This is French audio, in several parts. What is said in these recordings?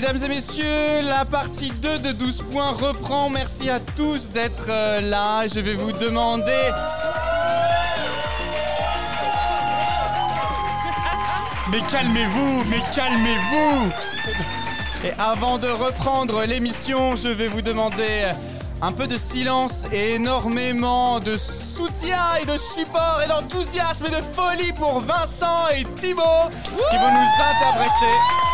Mesdames et messieurs, la partie 2 de 12 points reprend. Merci à tous d'être euh, là. Je vais vous demander. Mais calmez-vous, mais calmez-vous Et avant de reprendre l'émission, je vais vous demander un peu de silence et énormément de soutien et de support et d'enthousiasme et de folie pour Vincent et Thibaut qui vont nous interpréter.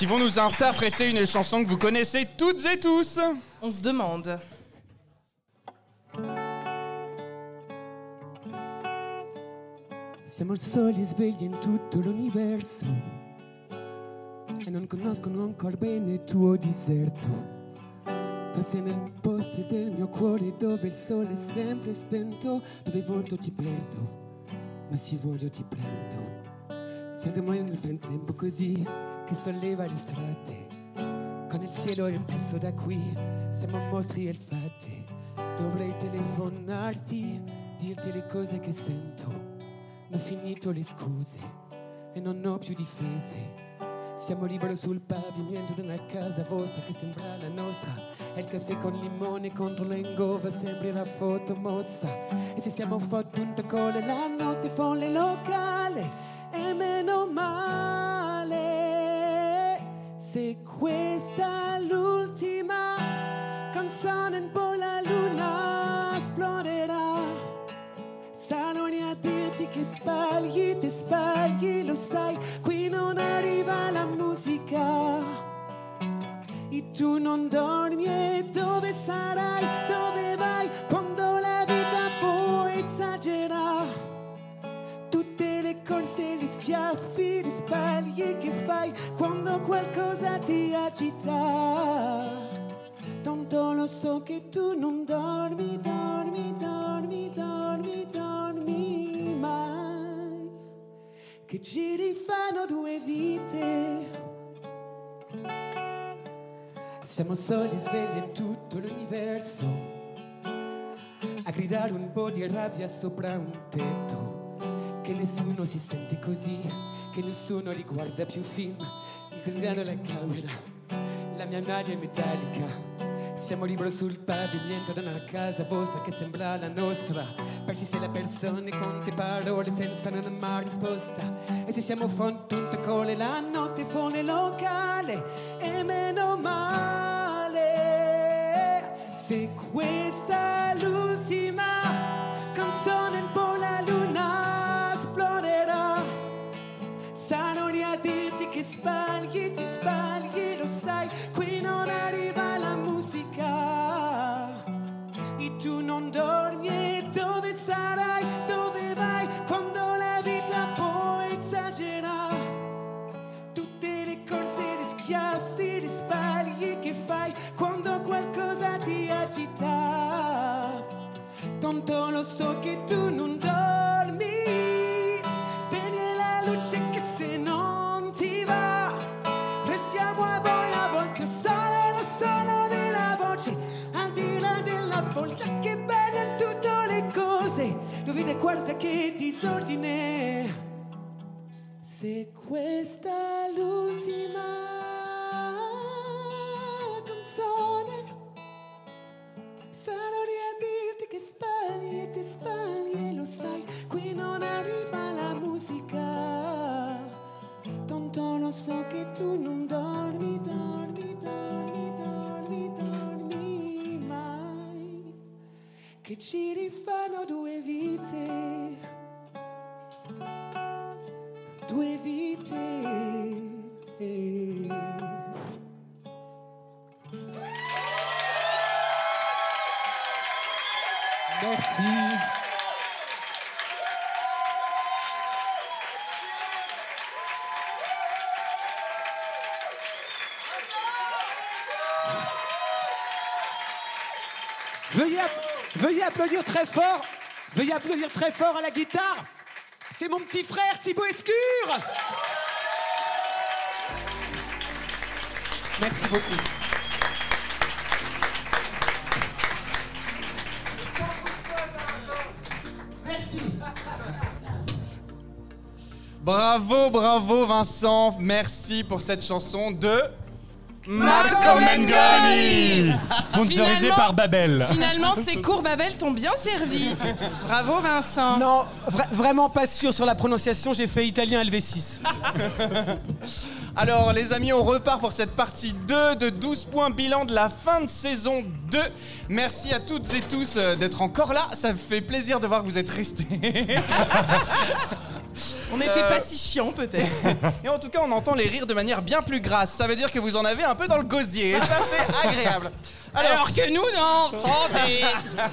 Qui vont nous interpréter une chanson que vous connaissez toutes et tous. On se demande. Siamo il soli svegli in tutto l'universo e non conoscono ancora bene il tuo deserto. Ma sei nel posto del mio cuore dove il sole è sempre spento, dove volto ti perdo, ma se voglio ti prendo. Siamo nel frattempo così che solleva le strade, con il cielo impresso da qui, siamo mostri e fatti. Dovrei telefonarti, dirti le cose che sento ma finito le scuse e non ho più difese. Siamo liberi sul pavimento di una casa vostra che sembra la nostra. E il caffè con limone contro l'engova sembra una foto mossa. E se siamo fottuti con la notte folle locale, questa è l'ultima canzone, un po' la luna esploderà. Saloni a dirti che sbagli, ti sbagli, lo sai, qui non arriva la musica. E tu non dormi e dove sarai, dove Tutte le corse, gli schiaffi, gli sbagli che fai quando qualcosa ti agita. Tanto lo so che tu non dormi, dormi, dormi, dormi, dormi mai. Che giri fanno due vite. Siamo soli svegli in tutto l'universo. A gridare un po' di rabbia sopra un tetto. Che nessuno si sente così, che nessuno riguarda più film. Incontrando la camera, la mia maglia è metallica. Siamo liberi sul pavimento da una casa vostra che sembra la nostra. Persi se le con te parole senza una mai risposta. E se siamo fottuti con la notte folle locale, e meno male. Se questa è veuillez applaudir très fort. Veuillez applaudir très fort à la guitare. C'est mon petit frère Thibaut Escure. Merci beaucoup. Bravo, bravo Vincent, merci pour cette chanson de Malcolm and Gani. Sponsorisé Finalement- par Babel. Finalement, ces cours Babel t'ont bien servi. Bravo Vincent. Non, vra- vraiment pas sûr sur la prononciation. J'ai fait italien LV6. Alors les amis, on repart pour cette partie 2 de 12 points bilan de la fin de saison 2. Merci à toutes et tous euh, d'être encore là, ça me fait plaisir de voir que vous êtes restés. On n'était pas si chiant peut-être. Et en tout cas, on entend les rires de manière bien plus grasse. Ça veut dire que vous en avez un peu dans le gosier. Et ça, c'est agréable. Alors, Alors que nous, non. Santé.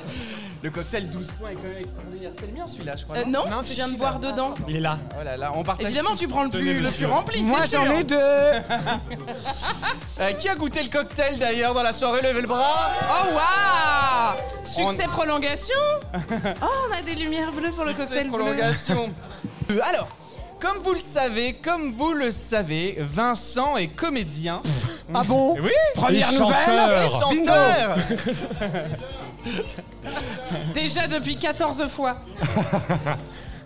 le cocktail 12 points est quand même extraordinaire. C'est le mien celui-là, je crois. Euh, non, je viens de boire dedans. Il est là. Oh là là, on partage. Évidemment, tu prends le Tenez, plus, le plus rempli. Moi c'est j'en ai deux. Euh, qui a goûté le cocktail d'ailleurs dans la soirée Levez le bras. Oh waouh Succès prolongation Oh, on a des lumières bleues pour le cocktail bleu. prolongation. Euh, Alors, comme vous le savez, comme vous le savez, Vincent est comédien. Ah bon Oui. Première Et nouvelle. chanteur. Et chanteur. Déjà depuis 14 fois.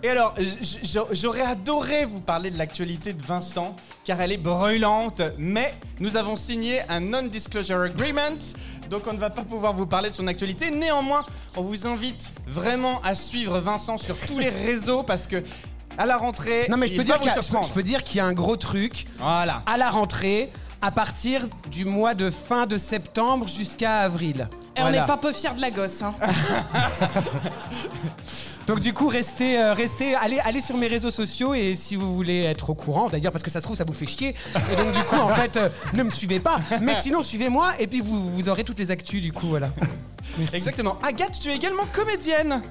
Et alors, j- j- j'aurais adoré vous parler de l'actualité de Vincent, car elle est brûlante, mais nous avons signé un non-disclosure agreement, donc on ne va pas pouvoir vous parler de son actualité. Néanmoins, on vous invite vraiment à suivre Vincent sur tous les réseaux, parce que à la rentrée, Non mais je peux, dire qu'il y a- vous je peux- surprendre. je peux dire qu'il y a un gros truc Voilà. à la rentrée à partir du mois de fin de septembre jusqu'à avril. Et on Voilà. n'est pas peu fiers de la gosse. Hein. Donc du coup, restez, euh, restez, allez, allez sur mes réseaux sociaux et si vous voulez être au courant, d'ailleurs parce que ça se trouve ça vous fait chier, et donc du coup en fait euh, ne me suivez pas, mais sinon suivez-moi et puis vous, vous aurez toutes les actus du coup voilà. Exactement. Agathe, tu es également comédienne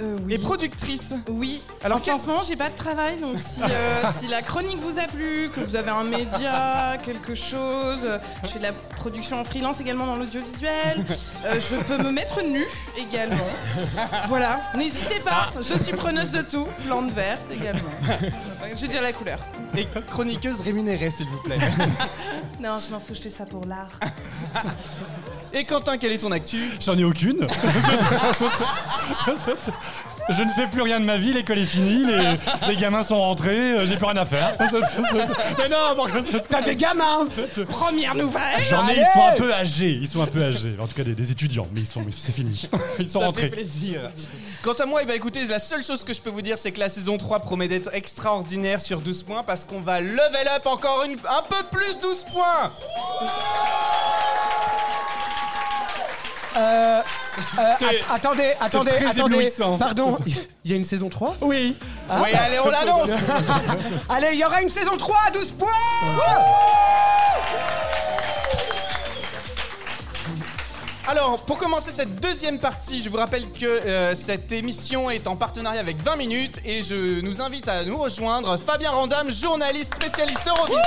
Euh, oui. et productrice. Oui. Alors, en ce moment, j'ai pas de travail, donc si, euh, si la chronique vous a plu, que vous avez un média, quelque chose, je fais de la production en freelance également dans l'audiovisuel. euh, je peux me mettre nue également. Voilà, n'hésitez pas, je suis preneuse de tout. Plante verte également. J'ai déjà la couleur. Et chroniqueuse rémunérée, s'il vous plaît. Non, je m'en fous, je fais ça pour l'art. Et Quentin, quelle est ton actu? J'en ai aucune. Je ne fais plus rien de ma vie, l'école est finie, les, les gamins sont rentrés, euh, j'ai plus rien à faire. Mais non, T'as des gamins Première nouvelle J'en ai, ils sont un peu âgés, ils sont un peu âgés. En tout cas, des, des étudiants, mais ils sont, mais c'est fini. Ils sont Ça fait rentrés. plaisir. Quant à moi, eh ben, écoutez, la seule chose que je peux vous dire, c'est que la saison 3 promet d'être extraordinaire sur 12 points parce qu'on va level up encore une, un peu plus 12 points. Euh, C'est- att- Attendez, attendez, très attendez. Pardon, il y a une saison 3 Oui. oui, allez, on l'annonce. Allez, il y aura une saison 3 à 12 points Alors, pour commencer cette deuxième partie, je vous rappelle que euh, cette émission est en partenariat avec 20 minutes et je nous invite à nous rejoindre Fabien Randam, journaliste spécialiste Eurovision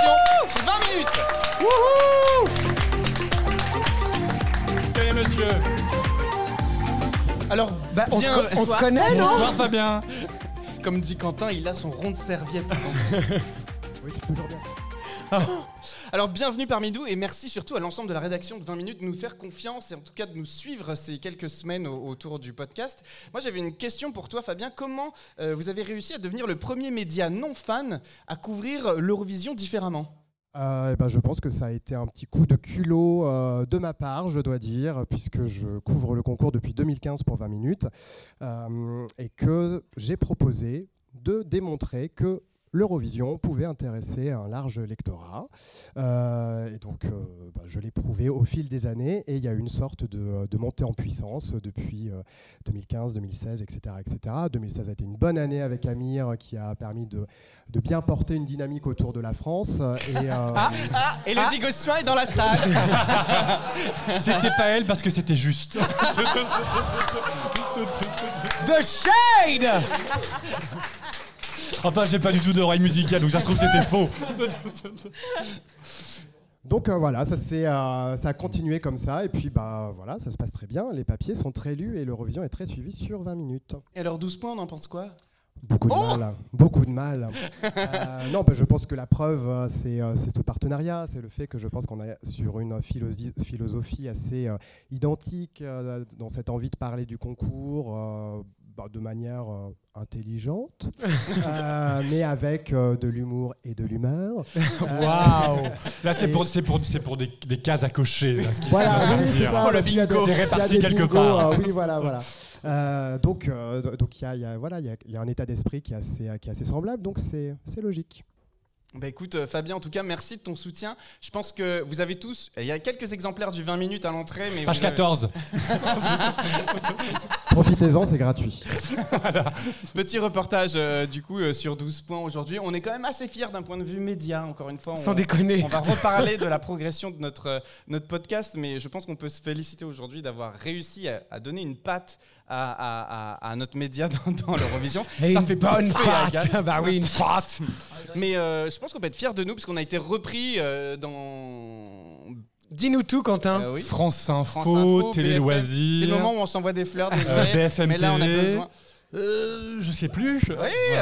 chez 20 minutes. Salut monsieur. Alors, Bah, on, se, bien- co- on se connaît, non Bonsoir Fabien. comme dit Quentin, il a son rond de serviette. Alors bienvenue parmi nous et merci surtout à l'ensemble de la rédaction de 20 minutes de nous faire confiance et en tout cas de nous suivre ces quelques semaines au- autour du podcast. Moi j'avais une question pour toi Fabien, comment euh, vous avez réussi à devenir le premier média non fan à couvrir l'Eurovision différemment? Euh, eh ben, je pense que ça a été un petit coup de culot euh, de ma part, je dois dire, puisque je couvre le concours depuis 2015 pour 20 minutes, euh, et que j'ai proposé de démontrer que l'Eurovision pouvait intéresser un large lectorat. Euh, et donc, euh, bah, je l'ai prouvé au fil des années, et il y a eu une sorte de, de montée en puissance depuis euh, 2015, 2016, etc., etc. 2016 a été une bonne année avec Amir, qui a permis de, de bien porter une dynamique autour de la France. Et, euh, Ah, Elodie Gossuin est dans la salle C'était pas elle parce que c'était juste. The Shade Enfin, j'ai pas du tout d'oreille musicale, donc ça se trouve c'était faux. Donc euh, voilà, ça, s'est, euh, ça a continué comme ça, et puis bah voilà, ça se passe très bien. Les papiers sont très lus et l'Eurovision est très suivi sur 20 minutes. Et alors 12 points, on en pense quoi? Beaucoup de Oh mal, beaucoup de mal. Euh, non, bah, je pense que la preuve, c'est, euh, c'est ce partenariat, c'est le fait que je pense qu'on est sur une philosophie assez euh, identique euh, dans cette envie de parler du concours euh, bah, de manière euh, intelligente, euh, mais avec euh, de l'humour et de l'humeur. Waouh Là, c'est pour, pour, pour des, des cases à cocher. Là, ce qui Voilà, oui, c'est. Oh, le bingo. C'est réparti quelque bingos, part. oui, voilà, voilà. Euh, donc, euh, donc il y a, il y a- voilà, il y a- il y a un état d'esprit qui est assez, qui est assez semblable, donc c'est logique. Bah écoute euh, Fabien, en tout cas, merci de ton soutien. Je pense que vous avez tous, il y a quelques exemplaires du 20 minutes à l'entrée, mais Page avez- 14. Profitez-en, c'est gratuit. Petit reportage euh, du coup euh, sur 12 points aujourd'hui. On est quand même assez fiers d'un point de vue média, encore une fois. Sans on, déconner. on va reparler de la progression de notre, euh, notre podcast, mais je pense qu'on peut se féliciter aujourd'hui d'avoir réussi à, à donner une patte à, à- à- à notre média dans, dans l'Eurovision. Et Ça une fait bonne patte. bah oui, une patte. Mais euh, je pense qu'on peut être fiers de nous parce qu'on a été repris euh, dans. Dis-nous tout, Quentin. Euh, oui. France Info, France Info, Télé BFM. Loisirs. C'est le moment où on s'envoie des fleurs, euh, désolé. BFM mais là, on a besoin. Euh, je sais plus. Oui.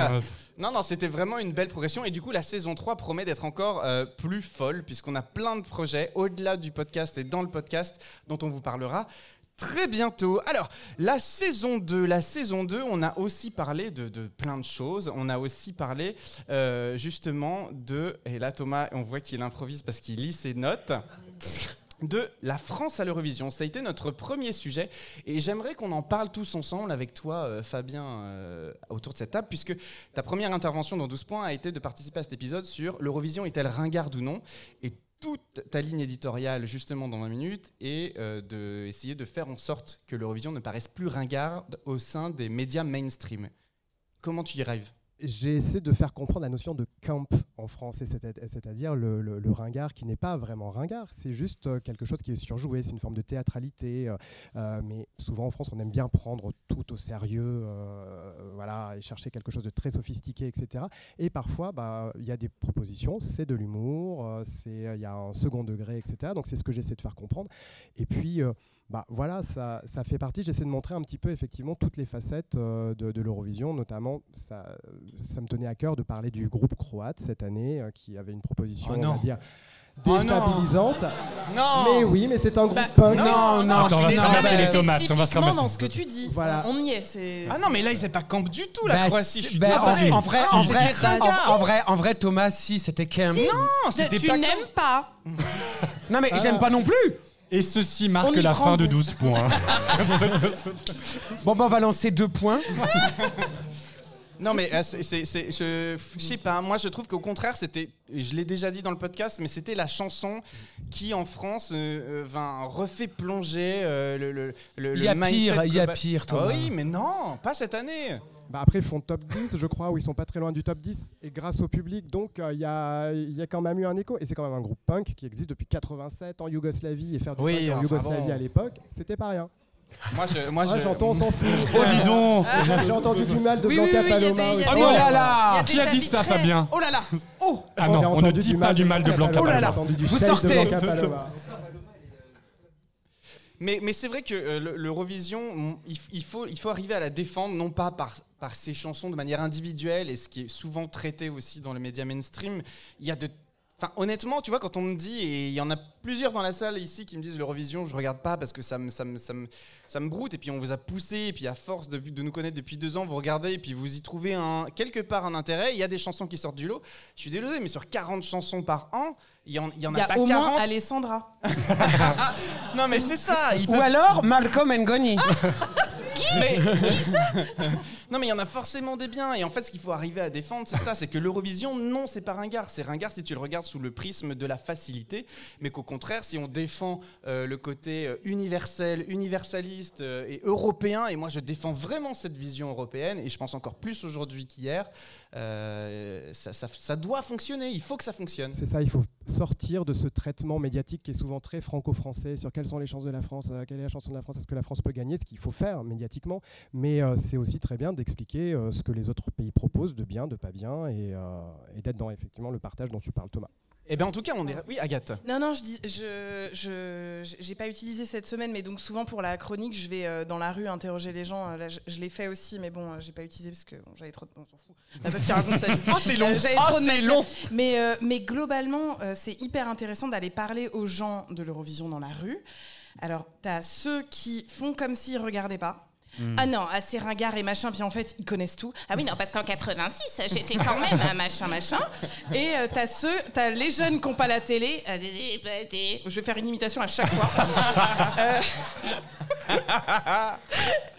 Non, non, c'était vraiment une belle progression. Et du coup, la saison 3 promet d'être encore euh, plus folle, puisqu'on a plein de projets au-delà du podcast et dans le podcast dont on vous parlera très bientôt. Alors, la saison 2, la saison 2, on a aussi parlé de, plein de choses. On a aussi parlé euh, justement de. Et là, Thomas, on voit qu'il improvise parce qu'il lit ses notes. De la France à l'Eurovision. Ça a été notre premier sujet et j'aimerais qu'on en parle tous ensemble avec toi, euh, Fabien, euh, autour de cette table, puisque ta première intervention dans 12 points a été de participer à cet épisode sur l'Eurovision est-elle ringarde ou non? Toute ta ligne éditoriale, justement, dans 20 minutes, est euh, d'essayer de faire en sorte que l'Eurovision ne paraisse plus ringarde au sein des médias mainstream. Comment tu y arrives J'ai essayé de faire comprendre la notion de camp en français, c'est- c'est-à-dire le, le- ringard qui n'est pas vraiment ringard, c'est juste euh, quelque chose qui est surjoué, c'est une forme de théâtralité, euh, euh, mais souvent en France on aime bien prendre tout au sérieux, voilà, et chercher quelque chose de très sophistiqué, etc. Et parfois, bah, il y a des propositions, c'est de l'humour, il y a un second degré, etc. Donc c'est ce que j'essaie de faire comprendre. Et puis, bah, voilà, ça, ça fait partie, j'essaie de montrer un petit peu effectivement toutes les facettes euh, de, de l'Eurovision, notamment ça, ça me tenait à cœur de parler du groupe croate cette année, euh, qui avait une proposition, Oh on non. va dire, Oh non. déstabilisante. Non mais oui, mais c'est un groupe Bah, punk. Non, non, Attends, on va se ramasser les c'est tomates. On va se ramasser. dans ce que tu dis. Voilà. On y est. Ah non, mais là, ils n'étaient pas camp du tout, la Bah, Croatie. si- Je suis bah, désolé. en, en vrai, en, vrai, ringard. en, en vrai, en vrai, Thomas, si c'était camp. Non, c'était tu n'aimes pas. Non mais Ah. j'aime pas non plus. Et ceci marque la fin de goût. 12 points. Bon bah on va lancer deux points. Non, mais euh, c'est, c'est- c'est- je, je sais pas. Moi, je trouve qu'au contraire, c'était. Je l'ai déjà dit dans le podcast, mais c'était la chanson qui, en France, euh, euh, ben, refait plonger euh, le, le, le. Il y a mindset pire, il y a global. pire, Ah Thomas. oui, mais non, pas cette année. Bah, après, ils font top 10, je crois, où ils sont pas très loin du top 10, et grâce au public, donc euh, il y, a, il y a quand même eu un écho. Et c'est quand même un groupe punk qui existe depuis 87 en Yougoslavie, et faire du Oui, punk en enfin Yougoslavie bon. à l'époque, c'était pas rien. Moi, je, moi, Ah, je. J'entends, on s'en fout. Oh, dis donc J'ai entendu du mal de Oui, Blanca oui, Paloma des- Oh là là Qui a dit ça, très- Fabien Oh là là. Oh. Ah non, on ne entendu dit pas du mal de Blanca Oh là Paloma. là. J'ai entendu du Vous sortez. Blanca Paloma. Mais, mais c'est vrai que euh, le- l'Eurovision, on- il, il faut, il faut arriver à la défendre, non pas par, par ses chansons de manière individuelle, et ce qui est souvent traité aussi dans les médias mainstream. Il y a de. Enfin, honnêtement, tu vois, quand on me dit, et il y en a plusieurs dans la salle ici qui me disent l'Eurovision, je regarde pas parce que ça me, ça, me, ça, me, ça me broute, et puis on vous a poussé, et puis à force de, de nous connaître depuis deux ans, vous regardez, et puis vous y trouvez un, quelque part un intérêt. Il y a des chansons qui sortent du lot. Je suis désolé, mais sur 40 chansons par an, il y en, il y en Il y a, a pas au 40. moins Alessandra. Non, mais c'est ça. il Ou peut- alors Malcolm Ngoni. Mais non, mais il y en a forcément des biens. Et en fait, ce qu'il faut arriver à défendre, c'est ça, c'est que l'Eurovision, non, c'est pas ringard. C'est ringard si tu le regardes sous le prisme de la facilité, mais qu'au contraire, si on défend euh, le côté euh, universel, universaliste euh, et européen, et moi, je défends vraiment cette vision européenne, et je pense encore plus aujourd'hui qu'hier, euh, ça, doit fonctionner. Il faut que ça fonctionne. C'est ça, il faut sortir de ce traitement médiatique qui est souvent très franco-français sur quelles sont les chances de la France, euh, quelle est la chanson de la France, est-ce que la France peut gagner, ce qu'il faut faire médiatiquement. Mais euh, c'est aussi très bien d'expliquer ce que les autres pays proposent, de bien, de pas bien, et, et d'être dans effectivement le partage dont tu parles, Thomas. Eh bien, en tout cas, on est. Oui, Agathe. Non, non, je dis, je, je, j'ai pas utilisé cette semaine, mais donc souvent pour la chronique, je vais euh, dans la rue interroger les gens. Euh, Là, je, je l'ai fait aussi, mais bon, euh, j'ai pas utilisé parce que bon, j'avais trop. De... On s'en fout. La meuf qui raconte sa vie. Oh, c'est long. Euh, j'avais Oh, trop c'est long. Mais, euh, mais globalement, c'est hyper intéressant d'aller parler aux gens de l'Eurovision dans la rue. Alors, t'as ceux qui font comme s'ils regardaient pas. Ah non, assez ringard et machin, puis en fait, ils connaissent tout. Ah oui, non, parce qu'en 86, j'étais quand même un machin, machin. Et euh, t'as ceux, t'as les jeunes qui n'ont pas la télé. Ah. Je vais faire une imitation à chaque fois. Euh,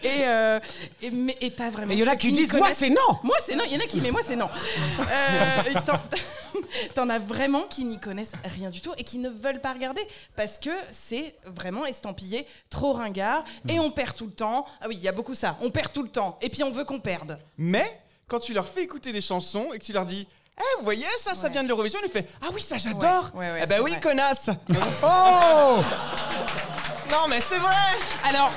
et euh, et mais- et t'as vraiment. Il y en a qui disent, moi, c'est non Moi, c'est non. Il y en a qui, mais moi, c'est non. T'en- as vraiment qui n'y connaissent rien du tout et qui ne veulent pas regarder parce que c'est vraiment estampillé trop ringard et on perd tout le temps. Ah oui, il y a beaucoup ça. On perd tout le temps et puis on veut qu'on perde. Mais quand tu leur fais écouter des chansons et que tu leur dis Eh, vous voyez, ça, ça vient de l'Eurovision, ils font Ah oui, ça, j'adore Ouais, ouais, ouais, Eh ben oui, vrai. connasse Oh Non, mais c'est vrai Alors,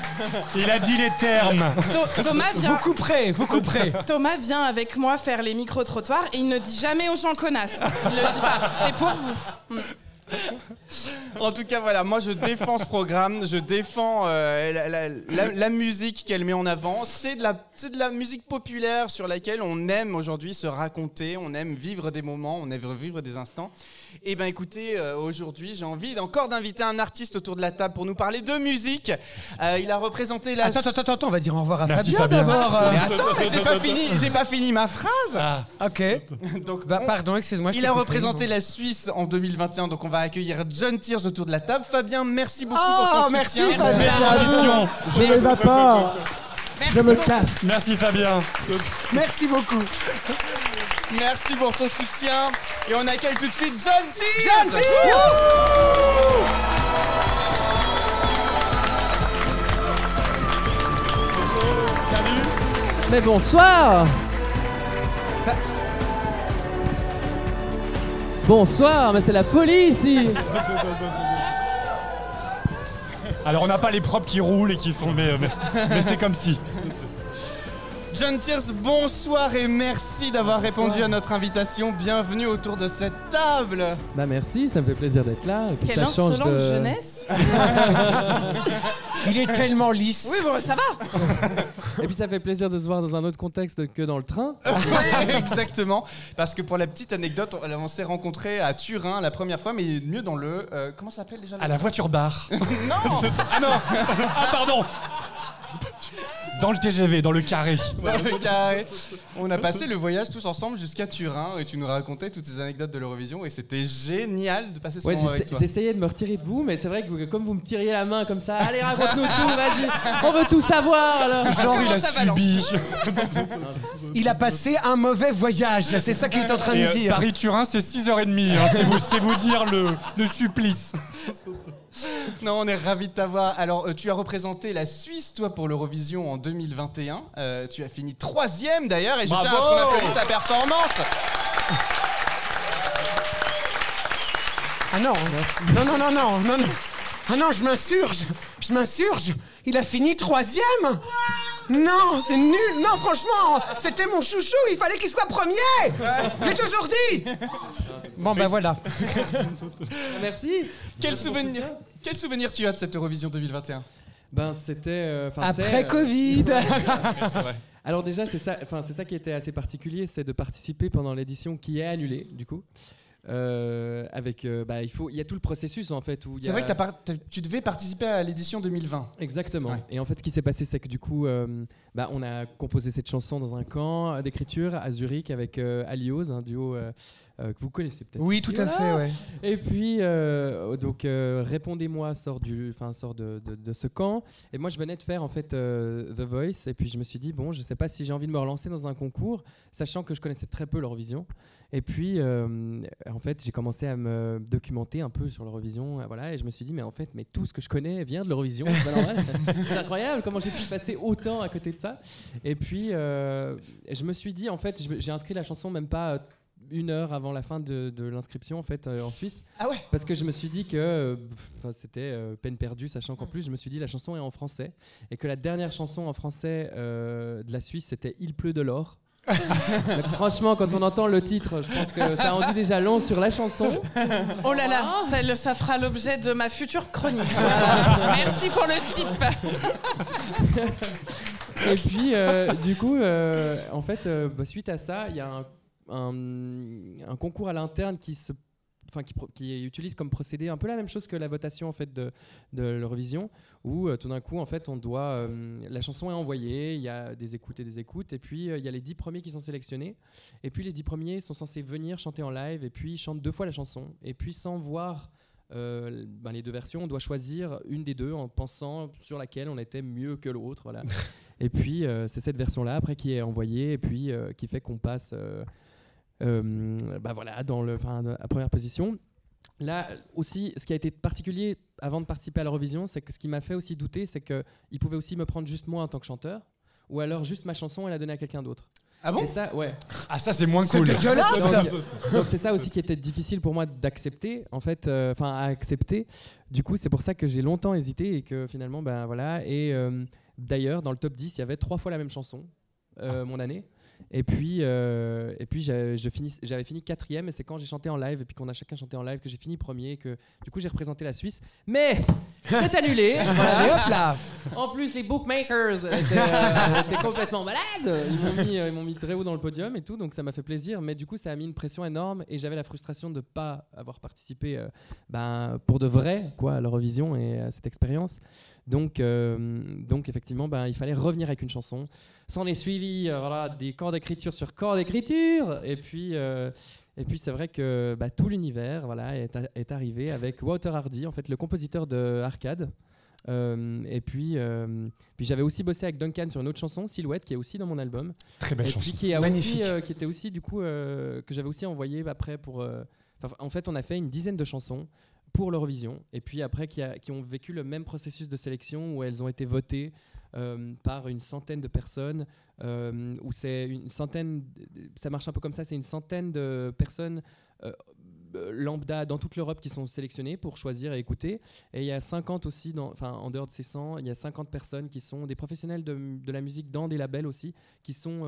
Il a dit les termes. Tho- Thomas Vous vient, couperez, vous couperez. Thomas vient avec moi faire les micro-trottoirs et il ne dit jamais aux gens connasses. Il le dit pas. C'est pour vous. En tout cas, voilà, moi je défends ce programme, je défends euh, la, la- la- la musique qu'elle met en avant. C'est de, la, c'est de la musique populaire sur laquelle on aime aujourd'hui se raconter, on aime vivre des moments, on aime vivre des instants. Et ben écoutez, euh, aujourd'hui j'ai envie encore d'inviter un artiste autour de la table pour nous parler de musique. Euh, il a représenté la... Attends, attends, attends, on va dire au revoir à Merci, Fabien, Fabien. d'abord. euh. Mais attends, mais j'ai pas fini, j'ai pas fini ma phrase. Ah, Ok. Donc, Bah, on- pardon, excuse-moi. je il t'ai a coupé. représenté la Suisse en 2021, donc on va accueillir John Tears autour de la table. Fabien, merci beaucoup Oh, pour ton merci, soutien. Fabien. belle transition. Je ne vais pas. Je me casse. Merci Fabien. Merci beaucoup. Merci pour ton soutien. Et on accueille tout de suite John Tears. Mais bonsoir Ça- Bonsoir, mais c'est la folie ici Alors on n'a pas les propres qui roulent et qui font mais, mais, mais c'est comme si. John Tears, bonsoir et merci d'avoir répondu à notre invitation. Bienvenue autour de cette table. Bah merci, ça me fait plaisir d'être là. Et puis Quelle ça change insolente de... jeunesse. Il est tellement lisse. Oui, bon, ça va. Et puis ça fait plaisir de se voir dans un autre contexte que dans le train. Oui, exactement. Parce que pour la petite anecdote, on, on s'est rencontrés à Turin la première fois, mais mieux dans le. euh, comment ça s'appelle déjà À la voiture? bar. Non Ah non Ah pardon Dans le TGV, dans le carré. Dans le carré. On a passé le voyage tous ensemble jusqu'à Turin et tu nous racontais toutes ces anecdotes de l'Eurovision et c'était génial de passer ce Ouais, moment j'essa- avec toi. j'essayais de me retirer de vous, mais c'est vrai que vous- comme vous me tiriez la main comme ça, allez raconte-nous tout, vas-y, on veut tout savoir alors. Genre il a subi. Il a passé un mauvais voyage. C'est ça qu'il est en train Et, de euh, dire. Paris-Turin, c'est 6h30. hein, c'est vous, c'est vous dire le, le supplice. Non, on est ravis de t'avoir. Alors, euh, tu as représenté la Suisse, toi, pour l'Eurovision en 2021. Euh, tu as fini troisième d'ailleurs, et je Bravo tiens à ce qu'on applaudisse ta performance. Ah non, non, non, non, non, non, non. Ah non, je m'insurge. Je m'insurge. Il a fini troisième. Non, c'est nul. Non, franchement, c'était mon chouchou. Il fallait qu'il soit premier. Je l'ai toujours dit. Bon, ben voilà. Merci. Quel souvenir, quel souvenir tu as de cette Eurovision 2021 Ben c'était. euh, c'est, Après euh, Covid. Alors déjà, c'est ça, enfin c'est ça qui était assez particulier, c'est de participer pendant l'édition qui est annulée du coup. Euh, avec, euh, bah, il faut, il y a tout le processus en fait où C'est a- vrai que par- tu devais participer à l'édition 2020. Exactement. Ouais. Et en fait, ce qui s'est passé, c'est que du coup, euh, bah, on a composé cette chanson dans un camp d'écriture à Zurich avec Alios, un duo que vous connaissez peut-être. Oui, tout à fait, ouais. Et puis, donc, répondez-moi sort du, enfin, sort de, de- de ce camp. Et moi, je venais de faire en fait The Voice. Et puis, je me suis dit bon, je sais pas si j'ai envie de me relancer dans un concours, sachant que je connaissais très peu l'Eurovision. Et puis, euh, en fait, j'ai commencé à me documenter un peu sur l'Eurovision, euh, voilà. Et je me suis dit mais en fait, mais tout ce que je connais vient de l'Eurovision. C'est incroyable comment j'ai pu passer autant à côté de ça. Et puis, euh, je me suis dit en fait, j'ai inscrit la chanson même pas. une heure avant la fin de, de l'inscription en fait euh, en Suisse Ah ouais parce que je me suis dit que euh, c'était euh, peine perdue, sachant qu'en plus, je me suis dit la chanson est en français et que la dernière chanson en français de la Suisse c'était Il pleut de l'or. Franchement, quand on entend le titre, je pense que ça en dit déjà long sur la chanson. Oh là là, ça, fera l'objet de ma future chronique. Voilà. Merci pour le type. Et puis, euh, du coup, euh, en fait, euh, bah, suite à ça, il y a un, un- un concours à l'interne qui se Enfin, qui utilise comme procédé un peu la même chose que la votation en fait de, de l'Eurovision, où euh, tout d'un coup en fait on doit euh, la chanson est envoyée, il y a des écoutes et des écoutes, et puis euh, il y a les dix premiers qui sont sélectionnés, et puis les dix premiers sont censés venir chanter en live, et puis ils chantent deux fois la chanson, et puis sans voir ben, les deux versions, on doit choisir une des deux en pensant sur laquelle on était mieux que l'autre, voilà. Et puis, c'est cette version-là, après, qui est envoyée, et puis qui fait qu'on passe bah voilà, dans le, à première position. Là aussi, ce qui a été particulier avant de participer à l'Eurovision, c'est que ce qui m'a fait aussi douter, c'est qu'il pouvait aussi me prendre juste moi en tant que chanteur, ou alors juste ma chanson et la donner à quelqu'un d'autre. Ah bon? Et ça, ouais. Ah, ça, c'est moins C'est cool. dégueulasse Donc- Donc c'est ça aussi qui était difficile pour moi d'accepter, en fait, euh, enfin à accepter. Du coup, c'est pour ça que j'ai longtemps hésité et que finalement, ben voilà. Et euh, d'ailleurs, dans le top 10, il y avait trois fois la même chanson, euh, mon année. Et puis, euh, et puis j'avais fini quatrième et c'est quand j'ai chanté en live et puis qu'on a chacun chanté en live que j'ai fini premier et que du coup j'ai représenté la Suisse. Mais c'est annulé. voilà. Allez hop là En plus, les bookmakers étaient, euh, étaient complètement malades. Ils m'ont mis, euh, ils m'ont mis très haut dans le podium et tout, donc ça m'a fait plaisir. Mais du coup, ça a mis une pression énorme et j'avais la frustration de ne pas avoir participé euh, ben, pour de vrai quoi, à l'Eurovision et à cette expérience. Donc, donc effectivement, ben, il fallait revenir avec une chanson. S'en est suivi euh, voilà, des corps d'écriture sur corps d'écriture. Et puis, euh, et puis c'est vrai que bah, tout l'univers voilà, est, arrivé avec Walter Hardy, en fait, le compositeur de Arcade. Euh, et puis, euh, puis j'avais aussi bossé avec Duncan sur une autre chanson, Silhouette, qui est aussi dans mon album. Très belle et chanson. puis qui, a Magnifique. aussi, euh, qui était aussi du coup que j'avais aussi envoyé après pour. en fait, on a fait une dizaine de chansons pour l'Eurovision, et puis après qui, a- qui ont vécu le même processus de sélection où elles ont été votées euh, par une centaine de personnes, euh, où c'est une centaine, ça marche un peu comme ça, c'est une centaine de personnes. euh, lambda dans toute l'Europe qui sont sélectionnées pour choisir et écouter. Et il y a 50 aussi, enfin en dehors de ces 100, il y a 50 personnes qui sont des professionnels de, de la musique dans des labels aussi, qui sont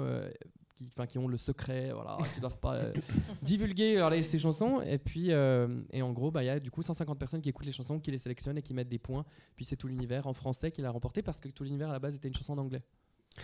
qui, enfin, qui ont le secret, voilà, qui doivent pas euh, divulguer alors, les- ces chansons. Et puis, euh, et en gros, bah, il y a du coup 150 personnes qui écoutent les chansons, qui les sélectionnent et qui mettent des points. Puis c'est tout l'univers en français qui l'a remporté parce que tout l'univers à la base était une chanson en anglais.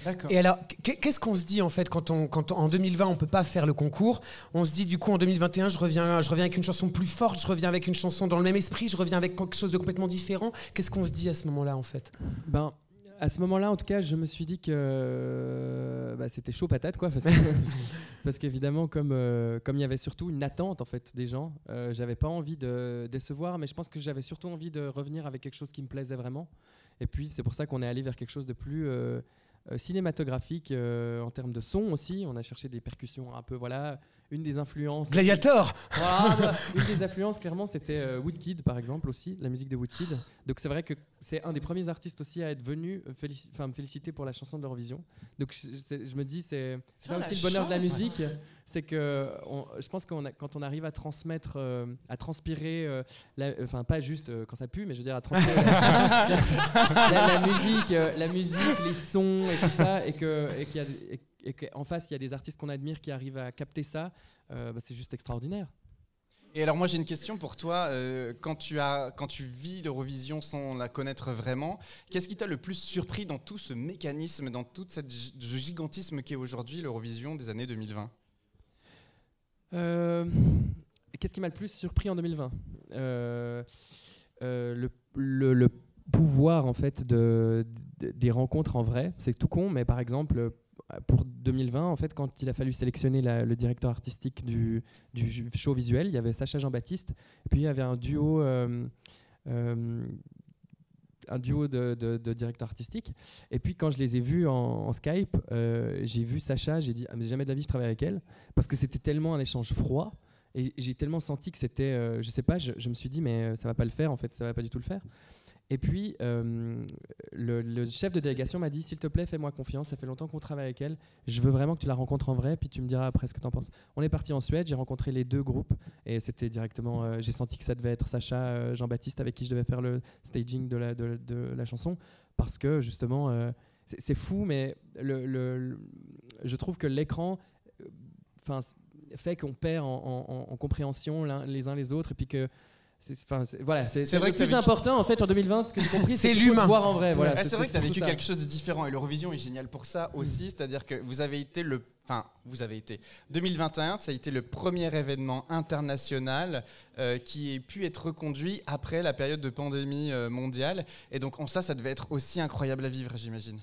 D'accord. Et alors, qu- qu'est-ce qu'on se dit en fait quand, on, quand on- en 2020 on peut pas faire le concours? On se dit du coup en 2021 je reviens, je reviens avec une chanson plus forte, je reviens avec une chanson dans le même esprit, je reviens avec quelque chose de complètement différent. Qu'est-ce qu'on se dit à ce moment-là en fait? Ben, à ce moment-là, en tout cas, je me suis dit que euh, bah, c'était chaud patate, quoi, parce que- parce qu'évidemment, comme euh, comme il y avait surtout une attente en fait des gens, euh, j'avais pas envie de décevoir, mais je pense que j'avais surtout envie de revenir avec quelque chose qui me plaisait vraiment. Et puis c'est pour ça qu'on est allé vers quelque chose de plus euh, cinématographique en termes de son aussi. On a cherché des percussions un peu, voilà, une des influences. Gladiator voilà. Une des influences, clairement, c'était euh, Woodkid, par exemple, aussi, la musique de Woodkid. Donc c'est vrai que c'est un des premiers artistes aussi à être venu euh, félici- enfin, me féliciter pour la chanson de l'Eurovision. Donc je, me dis, c'est c'est ça aussi le bonheur de la chance. musique, c'est que on- je pense que quand on arrive à transmettre, euh, à transpirer, euh, la- enfin pas juste euh, quand ça pue, mais je veux dire à transpirer la, la- la musique, euh, la musique, les sons et tout ça, et qu'il y a et- et qu'en face il y a des artistes qu'on admire qui arrivent à capter ça, euh, bah, c'est juste extraordinaire. Et alors moi j'ai une question pour toi. euh, quand, tu as, quand tu vis l'Eurovision sans la connaître vraiment, qu'est-ce qui t'a le plus surpris dans tout ce mécanisme, dans tout ce gigantisme qu'est aujourd'hui l'Eurovision des années 2020 Euh, Qu'est-ce qui m'a le plus surpris en 2020 Euh, euh, le, le- le pouvoir en fait de, de- des rencontres en vrai. C'est tout con, mais par exemple pour 2020, en fait, quand il a fallu sélectionner le directeur artistique du, show visuel, il y avait Sacha Jean-Baptiste, puis il y avait un duo. euh, euh, un duo de, de, de directeurs artistiques. Et puis quand je les ai vus en, Skype, euh, j'ai vu Sacha, j'ai dit ah, mais jamais de la vie je travaille avec elle parce que c'était tellement un échange froid et j'ai tellement senti que c'était, je sais pas, je, je me suis dit mais ça va pas le faire en fait, ça va pas du tout le faire. Et puis euh, le, chef de délégation m'a dit s'il te plaît fais-moi confiance, ça fait longtemps qu'on travaille avec elle, je veux vraiment que tu la rencontres en vrai, puis tu me diras après ce que tu en penses. On est parti en Suède, j'ai rencontré les deux groupes et c'était directement, euh, j'ai senti que ça devait être Sacha euh, Jean-Baptiste avec qui je devais faire le staging de la, de, la chanson parce que justement c'est fou, mais le, le- je trouve que l'écran, fait qu'on perd en, en- en- en compréhension les uns les autres et puis que c'est voilà c'est le que plus important en fait en 2020 ce que j'ai compris C'est l'humain. voir en vrai voilà c'est vrai que tu as vécu quelque chose de différent et l'Eurovision est génial pour ça Mm. aussi, c'est-à-dire que vous avez été le enfin vous avez été 2021, ça a été le premier événement international euh, qui ait pu être reconduit après la période de pandémie euh, mondiale et donc en ça ça devait être aussi incroyable à vivre, j'imagine.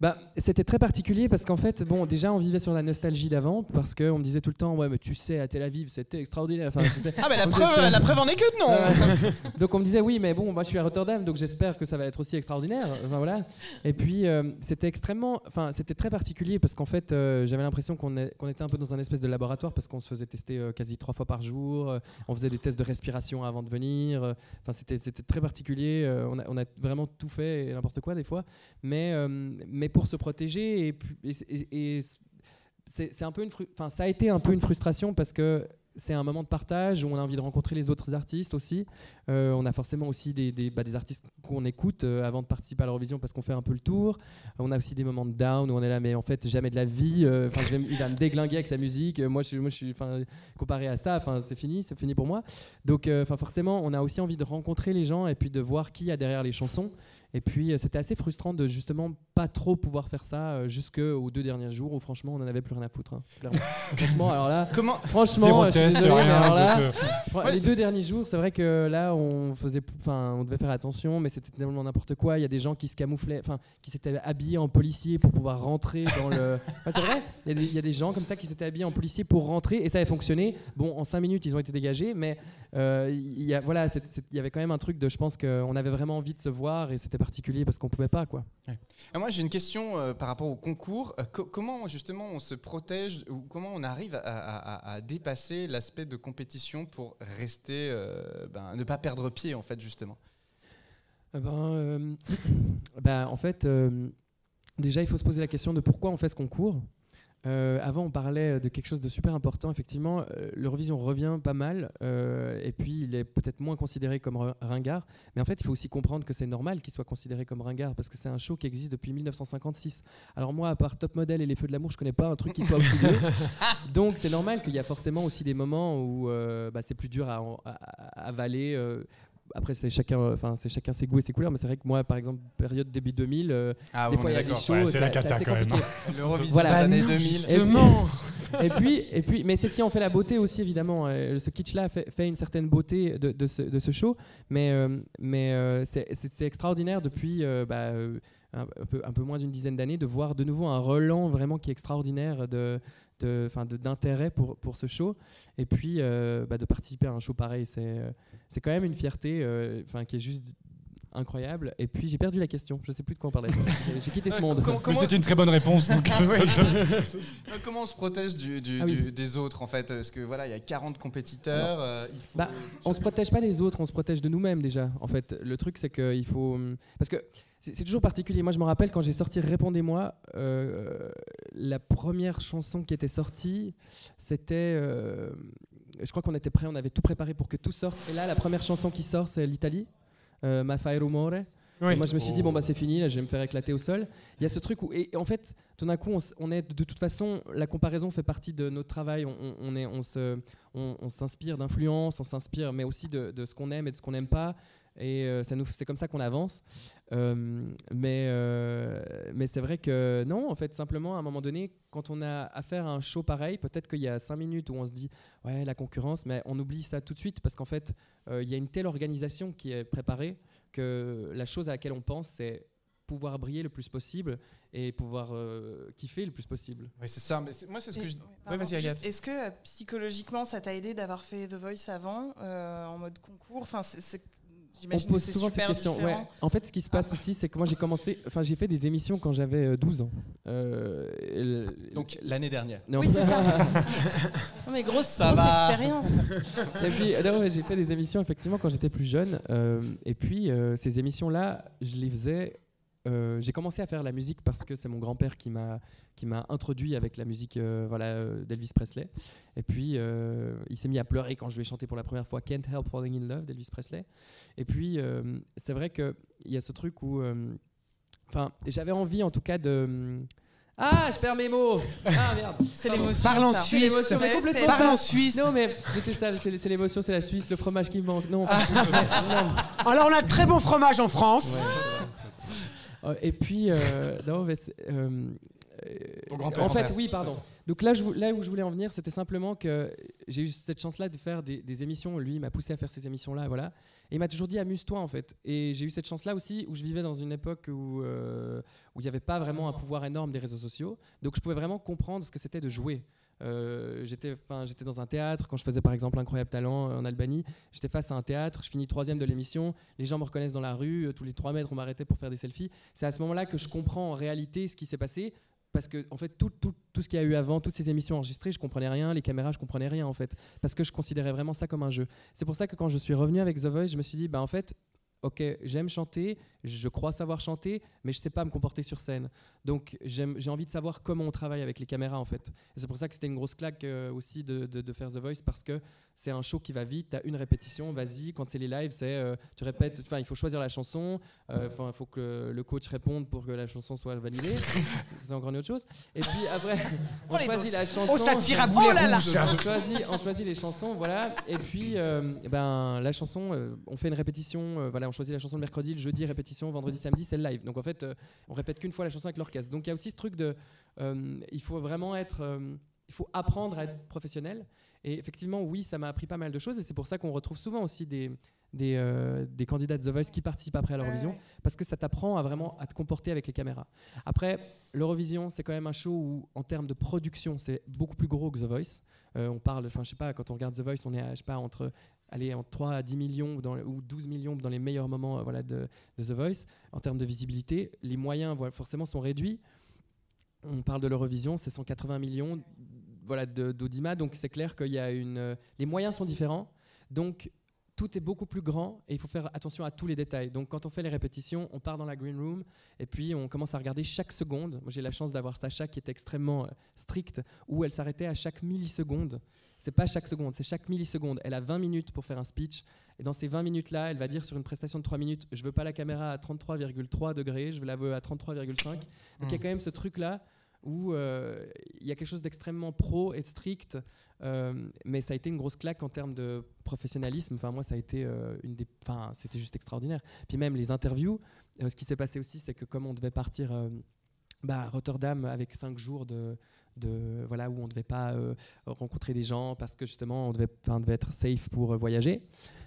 Bah, c'était très particulier parce qu'en fait, bon, déjà, on vivait sur la nostalgie d'avant parce qu'on me disait tout le temps, ouais, mais tu sais, à Tel Aviv, c'était extraordinaire. Enfin. Ah bah la preuve disait- la preuve en est que non. Ouais. donc on me disait oui mais bon moi je suis à Rotterdam donc j'espère que ça va être aussi extraordinaire enfin voilà et puis euh, c'était extrêmement enfin c'était très particulier parce qu'en fait j'avais l'impression qu'on était un peu dans un espèce de laboratoire parce qu'on se faisait tester euh, quasi trois fois par jour euh, on faisait des tests de respiration avant de venir euh, enfin c'était très particulier on, a, vraiment tout fait et n'importe quoi des fois. Mais mais pour se protéger et, et- c'est un peu une ça a été un peu une frustration parce que c'est un moment de partage où on a envie de rencontrer les autres artistes aussi. Euh, on a forcément aussi des, des, bah, artistes qu'on écoute euh, avant de participer à l'Eurovision parce qu'on fait un peu le tour. on a aussi des moments de down où on est là, mais en fait, jamais de la vie. euh, il va me déglinguer avec sa musique. Moi, je, moi, je suis, comparé à ça, c'est fini, c'est fini pour moi. Donc, forcément, on a aussi envie de rencontrer les gens et puis de voir qui y a derrière les chansons. Et puis, euh, c'était assez frustrant de justement pas trop pouvoir faire ça euh, jusqu'aux deux derniers jours où, franchement, on en avait plus rien à foutre. hein, franchement, alors là, Comment franchement, je test, désolé, rien, alors là, Ouais. Les deux derniers jours, c'est vrai que là, on faisait, enfin, on devait faire attention, mais c'était tellement n'importe quoi. Il y a des gens qui se camouflaient, enfin, qui s'étaient habillés en policier pour pouvoir rentrer dans le. Enfin, c'est vrai. Il y, a des- il y a des gens comme ça qui s'étaient habillés en policier pour rentrer, et ça avait fonctionné. Bon, en cinq minutes, ils ont été dégagés, mais euh, il y a, voilà, il y avait quand même un truc de, je pense qu'on avait vraiment envie de se voir, et c'était particulier parce qu'on pouvait pas, quoi. Moi, j'ai une question euh, par rapport au concours. Euh, co- comment justement on se protège ou comment on arrive à, à- à- à dépasser l'aspect de compétition pour rester, ben, ne pas perdre pied en fait justement? Eh ben, ben, en fait, déjà, il faut se poser la question de pourquoi on fait ce concours. Euh, avant, on parlait de quelque chose de super important. Effectivement, euh, l'Eurovision revient pas mal, euh, et puis il est peut-être moins considéré comme ri- ringard. Mais en fait, il faut aussi comprendre que c'est normal qu'il soit considéré comme ringard, parce que c'est un show qui existe depuis 1956. Alors moi, à part Top Model et Les Feux de l'amour, je connais pas un truc qui soit aussi vieux. Donc c'est normal qu'il y a forcément aussi des moments où euh, bah, c'est plus dur à, à- à avaler. Après, c'est chacun, enfin, c'est chacun ses goûts et ses couleurs, mais c'est vrai que moi, par exemple, période début 2000, euh, Ah, des bon, fois il y a des d'accord. shows, Ouais, c'est la cata quand même, compliqué. L'Eurovision Voilà. Bah années non, 2000. Justement. Et puis, et puis, mais c'est ce qui en fait la beauté aussi, évidemment. Euh, ce kitsch-là fait, fait une certaine beauté de, de ce, de ce show, mais, euh, mais euh, c'est extraordinaire depuis euh, bah, un, peu, un peu moins d'une dizaine d'années de voir de nouveau un relan vraiment qui est extraordinaire de de- enfin, de- d'intérêt pour, pour ce show et puis euh, bah, de participer à un show pareil c'est euh, c'est quand même une fierté euh, enfin qui est juste incroyable et puis j'ai perdu la question je sais plus de quoi on parlait J'ai- quitté ce monde Comment- c'était une très bonne réponse. Donc, te- Euh, Comment on se protège du, du- Ah oui. du- des autres en fait? Parce que voilà, il y a 40 compétiteurs. euh, il faut- Bah, on se protège pas des autres, on se protège de nous-mêmes déjà. En fait, le truc c'est qu'il faut hum, parce que c'est c'est toujours particulier. Moi, je me rappelle quand j'ai sorti Répondez-moi, euh, la première chanson qui était sortie, c'était, euh, je crois qu'on était prêt, on avait tout préparé pour que tout sorte. Et là, la première chanson qui sort, c'est l'Italie, euh, Ma fai rumore. Oui. Moi, je me suis dit, bon, bah, c'est fini, là, je vais me faire éclater au sol. Il y a ce truc où, et en fait, tout d'un coup, on, est, de toute façon, la comparaison fait partie de notre travail. On, on- on est, on se, on, on s'inspire d'influence, on s'inspire, mais aussi de, de ce qu'on aime et de ce qu'on n'aime pas. Et euh, ça nous, c'est comme ça qu'on avance. Euh, mais euh, mais c'est vrai que non, en fait, simplement, à un moment donné, quand on a affaire à un show pareil, peut-être qu'il y a cinq minutes où on se dit, ouais, la concurrence, mais on oublie ça tout de suite parce qu'en fait, euh, il y a une telle organisation qui est préparée que la chose à laquelle on pense, c'est pouvoir briller le plus possible et pouvoir euh, kiffer le plus possible. Oui, c'est ça. Mais moi, c'est ce que Et- je. pardon, vas-y, Agathe. Est-ce que euh, psychologiquement ça t'a aidé d'avoir fait The Voice avant euh, en mode concours? Enfin, c'est- On pose souvent cette question. Ouais. En fait, ce qui se passe aussi, c'est que moi j'ai commencé, enfin j'ai fait des émissions quand j'avais euh, 12 ans. Euh, et le- Donc l'année dernière. non. Oui, c'est ça. Non, mais grosse, Ça grosse va. expérience. et puis, ouais, j'ai fait des émissions effectivement quand j'étais plus jeune. euh, et puis, euh, ces émissions-là, je les faisais. Euh, j'ai commencé à faire la musique parce que c'est mon grand-père qui m'a qui m'a introduit avec la musique euh, voilà euh, d'Elvis Presley. Et puis, euh, il s'est mis à pleurer quand je lui ai chanté pour la première fois Can't Help Falling in Love d'Elvis Presley. Et puis, euh, c'est vrai qu'il y a ce truc où, euh, enfin, j'avais envie en tout cas de Ah, je perds mes mots. Ah merde. C'est l'émotion. Parle en. Suisse. Parle ça. en Suisse. Non mais, mais c'est ça, c'est c'est l'émotion, c'est la Suisse, le fromage qui me manque. Non. Ah. non. Alors, on a de très bon fromage en France. Et puis, euh, non, mais euh, Ton grand-père, en fait, oui, pardon. Donc là, je, là où je voulais en venir, c'était simplement que j'ai eu cette chance-là de faire des, des émissions. Lui, il m'a poussé à faire ces émissions-là, voilà. Et il m'a toujours dit amuse-toi, en fait. Et j'ai eu cette chance-là aussi où je vivais dans une époque où euh, où il n'y avait pas vraiment un pouvoir énorme des réseaux sociaux. Donc je pouvais vraiment comprendre ce que c'était de jouer. Euh, j'étais, dans un théâtre quand je faisais par exemple Incroyable Talent euh, en Albanie. J'étais face à un théâtre, je finis troisième de l'émission. Les gens me reconnaissent dans la rue, euh, tous les trois mètres on m'arrêtait pour faire des selfies. C'est à ce moment-là que je comprends en réalité ce qui s'est passé. Parce que en fait tout, tout, tout ce qu'il y a eu avant, toutes ces émissions enregistrées, je comprenais rien, les caméras, je comprenais rien en fait, parce que je considérais vraiment ça comme un jeu. C'est pour ça que quand je suis revenu avec The Voice, je me suis dit bah en fait, ok, j'aime chanter, je crois savoir chanter, mais je sais pas me comporter sur scène. Donc j'ai envie de savoir comment on travaille avec les caméras en fait. Et c'est pour ça que c'était une grosse claque euh, aussi de, de- de faire The Voice parce que c'est un show qui va vite, tu as une répétition, vas-y, quand c'est les lives, c'est euh, tu répètes, enfin il faut choisir la chanson, euh, il faut que le coach réponde pour que la chanson soit validée, c'est encore une autre chose. Et puis après, on Oh, choisit la chanson. Oh, ça tire à boulet Oh là là. On choisit, on choisit les chansons, voilà. Et puis, euh, ben, la chanson, on fait une répétition. voilà, on choisit la chanson le mercredi, le jeudi, répétition, vendredi, samedi, c'est le live. Donc en fait, euh, on répète qu'une fois la chanson avec l'orchestre. Donc il y a aussi ce truc de, euh, il faut vraiment être, euh, il faut apprendre à être professionnel. Et effectivement, oui, ça m'a appris pas mal de choses. Et c'est pour ça qu'on retrouve souvent aussi des des, euh, des candidats de The Voice qui participent après à l'Eurovision, parce que ça t'apprend à vraiment à te comporter avec les caméras. Après, l'Eurovision, c'est quand même un show où, en termes de production, c'est beaucoup plus gros que The Voice. Euh, on parle, enfin, je sais pas, quand on regarde The Voice, on est, à, je sais pas, entre, allez, entre 3 à 10 millions ou, dans, ou 12 millions dans les meilleurs moments euh, voilà, de, The Voice. En termes de visibilité, les moyens, voilà, forcément, sont réduits. On parle de l'Eurovision, c'est 180 millions voilà, donc c'est clair qu'il y a une. les moyens sont différents, donc tout est beaucoup plus grand et il faut faire attention à tous les détails. Donc quand on fait les répétitions, on part dans la green room et puis on commence à regarder chaque seconde. J'ai la chance d'avoir Sacha qui est extrêmement euh, stricte, où elle s'arrêtait à chaque milliseconde. C'est pas chaque seconde, c'est chaque milliseconde. Elle a 20 minutes pour faire un speech. Et dans ces 20 minutes-là, elle va dire sur une prestation de 3 minutes, je veux pas la caméra à 33,3 degrés, je veux la veux à 33,5. Donc il y a quand même ce truc-là où euh, il y a quelque chose d'extrêmement pro et strict, euh, mais ça a été une grosse claque en termes de professionnalisme. Enfin, moi, ça a été euh, une des, enfin, c'était juste extraordinaire. Puis même les interviews, ce qui s'est passé aussi, c'est que comme on devait partir bah, à Rotterdam avec cinq jours de, de voilà où on ne devait pas euh, rencontrer des gens parce que justement on devait, on devait être safe pour euh, voyager.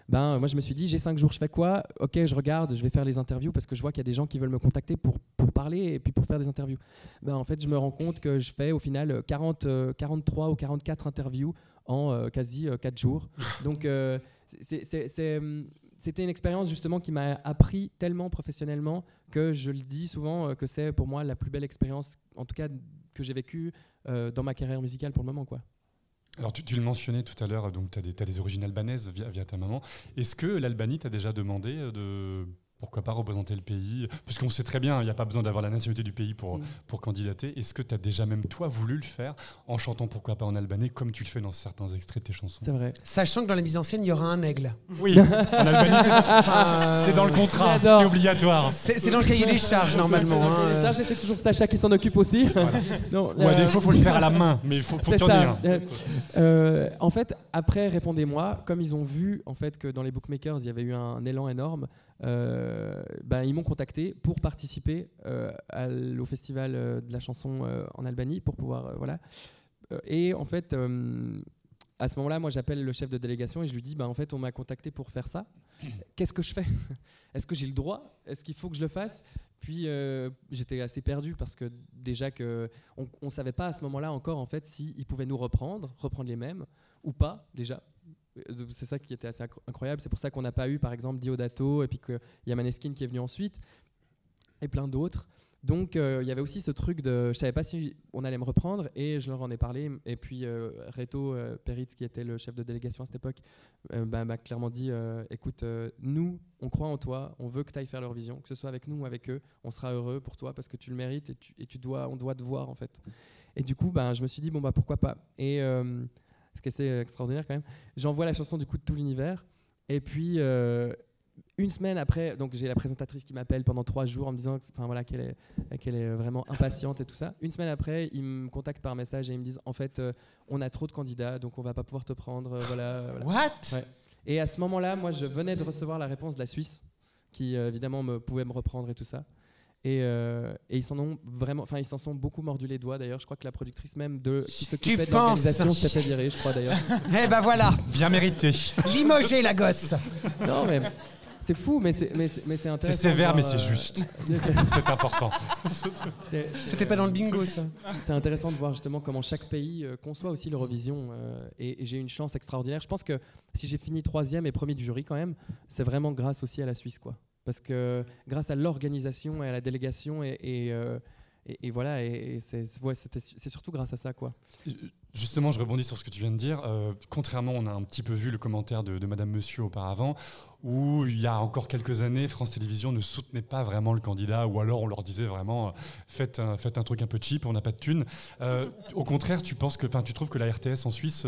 Ben, moi, je me suis dit, j'ai cinq jours, je fais quoi? Ok, je regarde, je vais faire les interviews parce que je vois qu'il y a des gens qui veulent me contacter pour, pour parler et puis pour faire des interviews. Ben, en fait, je me rends compte que je fais au final euh, 40, euh, 43 ou 44 interviews en euh, quasi 4 jours. Donc, euh, hum, c'était une expérience justement qui m'a appris tellement professionnellement que je le dis souvent euh, que c'est pour moi la plus belle expérience, en tout cas que j'ai vécue euh, dans ma carrière musicale pour le moment. Quoi. Alors, tu, tu le mentionnais tout à l'heure, donc tu as, des origines albanaises via, via ta maman. Est-ce que l'Albanie t'a déjà demandé euh, de. Pourquoi pas représenter le pays Puisqu'on sait très bien, il n'y a pas besoin d'avoir la nationalité du pays pour, Mm. pour candidater. Est-ce que tu as déjà même toi voulu le faire en chantant pourquoi pas en albanais, comme tu le fais dans certains extraits de tes chansons? C'est vrai. Sachant que dans la mise en scène, il y aura un aigle. Oui, en Albanie, c'est- c'est dans le contrat, J'adore. c'est obligatoire. C'est c'est dans le cahier des charges, normalement. hein. C'est toujours Sacha qui s'en occupe aussi. Non, Ou à euh, défaut, il faut le faire à la main, mais il faut, faut C'est qu'il y en ait ça. un. Euh, euh, en fait, après, répondez-moi, comme ils ont vu en fait que dans les bookmakers il y avait eu un, élan énorme, euh, ben, ils m'ont contacté pour participer euh, à au festival euh, de la chanson en Albanie pour pouvoir voilà. Et en fait, à ce moment-là, moi, j'appelle le chef de délégation et je lui dis, bah, en fait, on m'a contacté pour faire ça. Qu'est-ce que je fais? Est-ce que j'ai le droit? Est-ce qu'il faut que je le fasse? Puis euh, j'étais assez perdu parce que déjà que on, on savait pas à ce moment-là encore en fait s'ils pouvaient nous reprendre, reprendre les mêmes ou pas déjà. Euh, C'est ça qui était assez incro- incroyable. C'est pour ça qu'on n'a pas eu par exemple Diodato et puis qu'il y a Maneskin qui est venu ensuite et plein d'autres. Donc euh, il y avait aussi ce truc de je savais pas si on allait me reprendre et je leur en ai parlé et puis euh, Reto euh, Peritz qui était le chef de délégation à cette époque bah, m'a clairement dit écoute nous on croit en toi on veut que tu ailles faire leur vision que ce soit avec nous ou avec eux on sera heureux pour toi parce que tu le mérites et tu, dois on doit te voir en fait et du coup bah, je me suis dit bon bah pourquoi pas ce qui est assez extraordinaire quand même j'envoie la chanson du coup de tout l'univers et puis euh, une semaine après, donc j'ai la présentatrice qui m'appelle pendant trois jours en me disant, enfin voilà, qu'elle est, qu'elle est vraiment impatiente et tout ça. Une semaine après, ils me contactent par message et ils me disent, en fait, euh, on a trop de candidats, donc on va pas pouvoir te prendre. euh, voilà, voilà. What? Ouais. Et à ce moment-là, moi, je venais de recevoir la réponse de la Suisse, qui euh, évidemment me pouvait me reprendre et tout ça. Et, euh, et ils s'en ont vraiment, enfin ils s'en sont beaucoup mordu les doigts. D'ailleurs, je crois que la productrice même de qui s'occupait de l'organisation s'est fait virer, je crois d'ailleurs. Eh ben voilà, Bien mérité. limogé la gosse. non mais c'est fou, mais c'est mais c'est mais c'est C'est intéressant. sévère, mais c'est euh, juste. c'est- C'est important. c'est- C'était pas dans le bingo ça. C'est intéressant de voir justement comment chaque pays euh, conçoit aussi l'Eurovision. euh, et et j'ai eu une chance extraordinaire. Je pense que si j'ai fini troisième et premier du jury quand même, c'est vraiment grâce aussi à la Suisse. quoi. Parce que grâce à l'organisation et à la délégation, et, euh, voilà, et, c'est ouais, surtout grâce à ça. quoi. Justement, je rebondis sur ce que tu viens de dire. Euh, contrairement, on a un petit peu vu le commentaire de, Madame Monsieur auparavant, où il y a encore quelques années, France Télévisions ne soutenait pas vraiment le candidat, ou alors on leur disait vraiment euh, faites un, faites un truc un peu cheap, on n'a pas de thunes. Au contraire, tu penses que, tu trouves que la RTS en Suisse,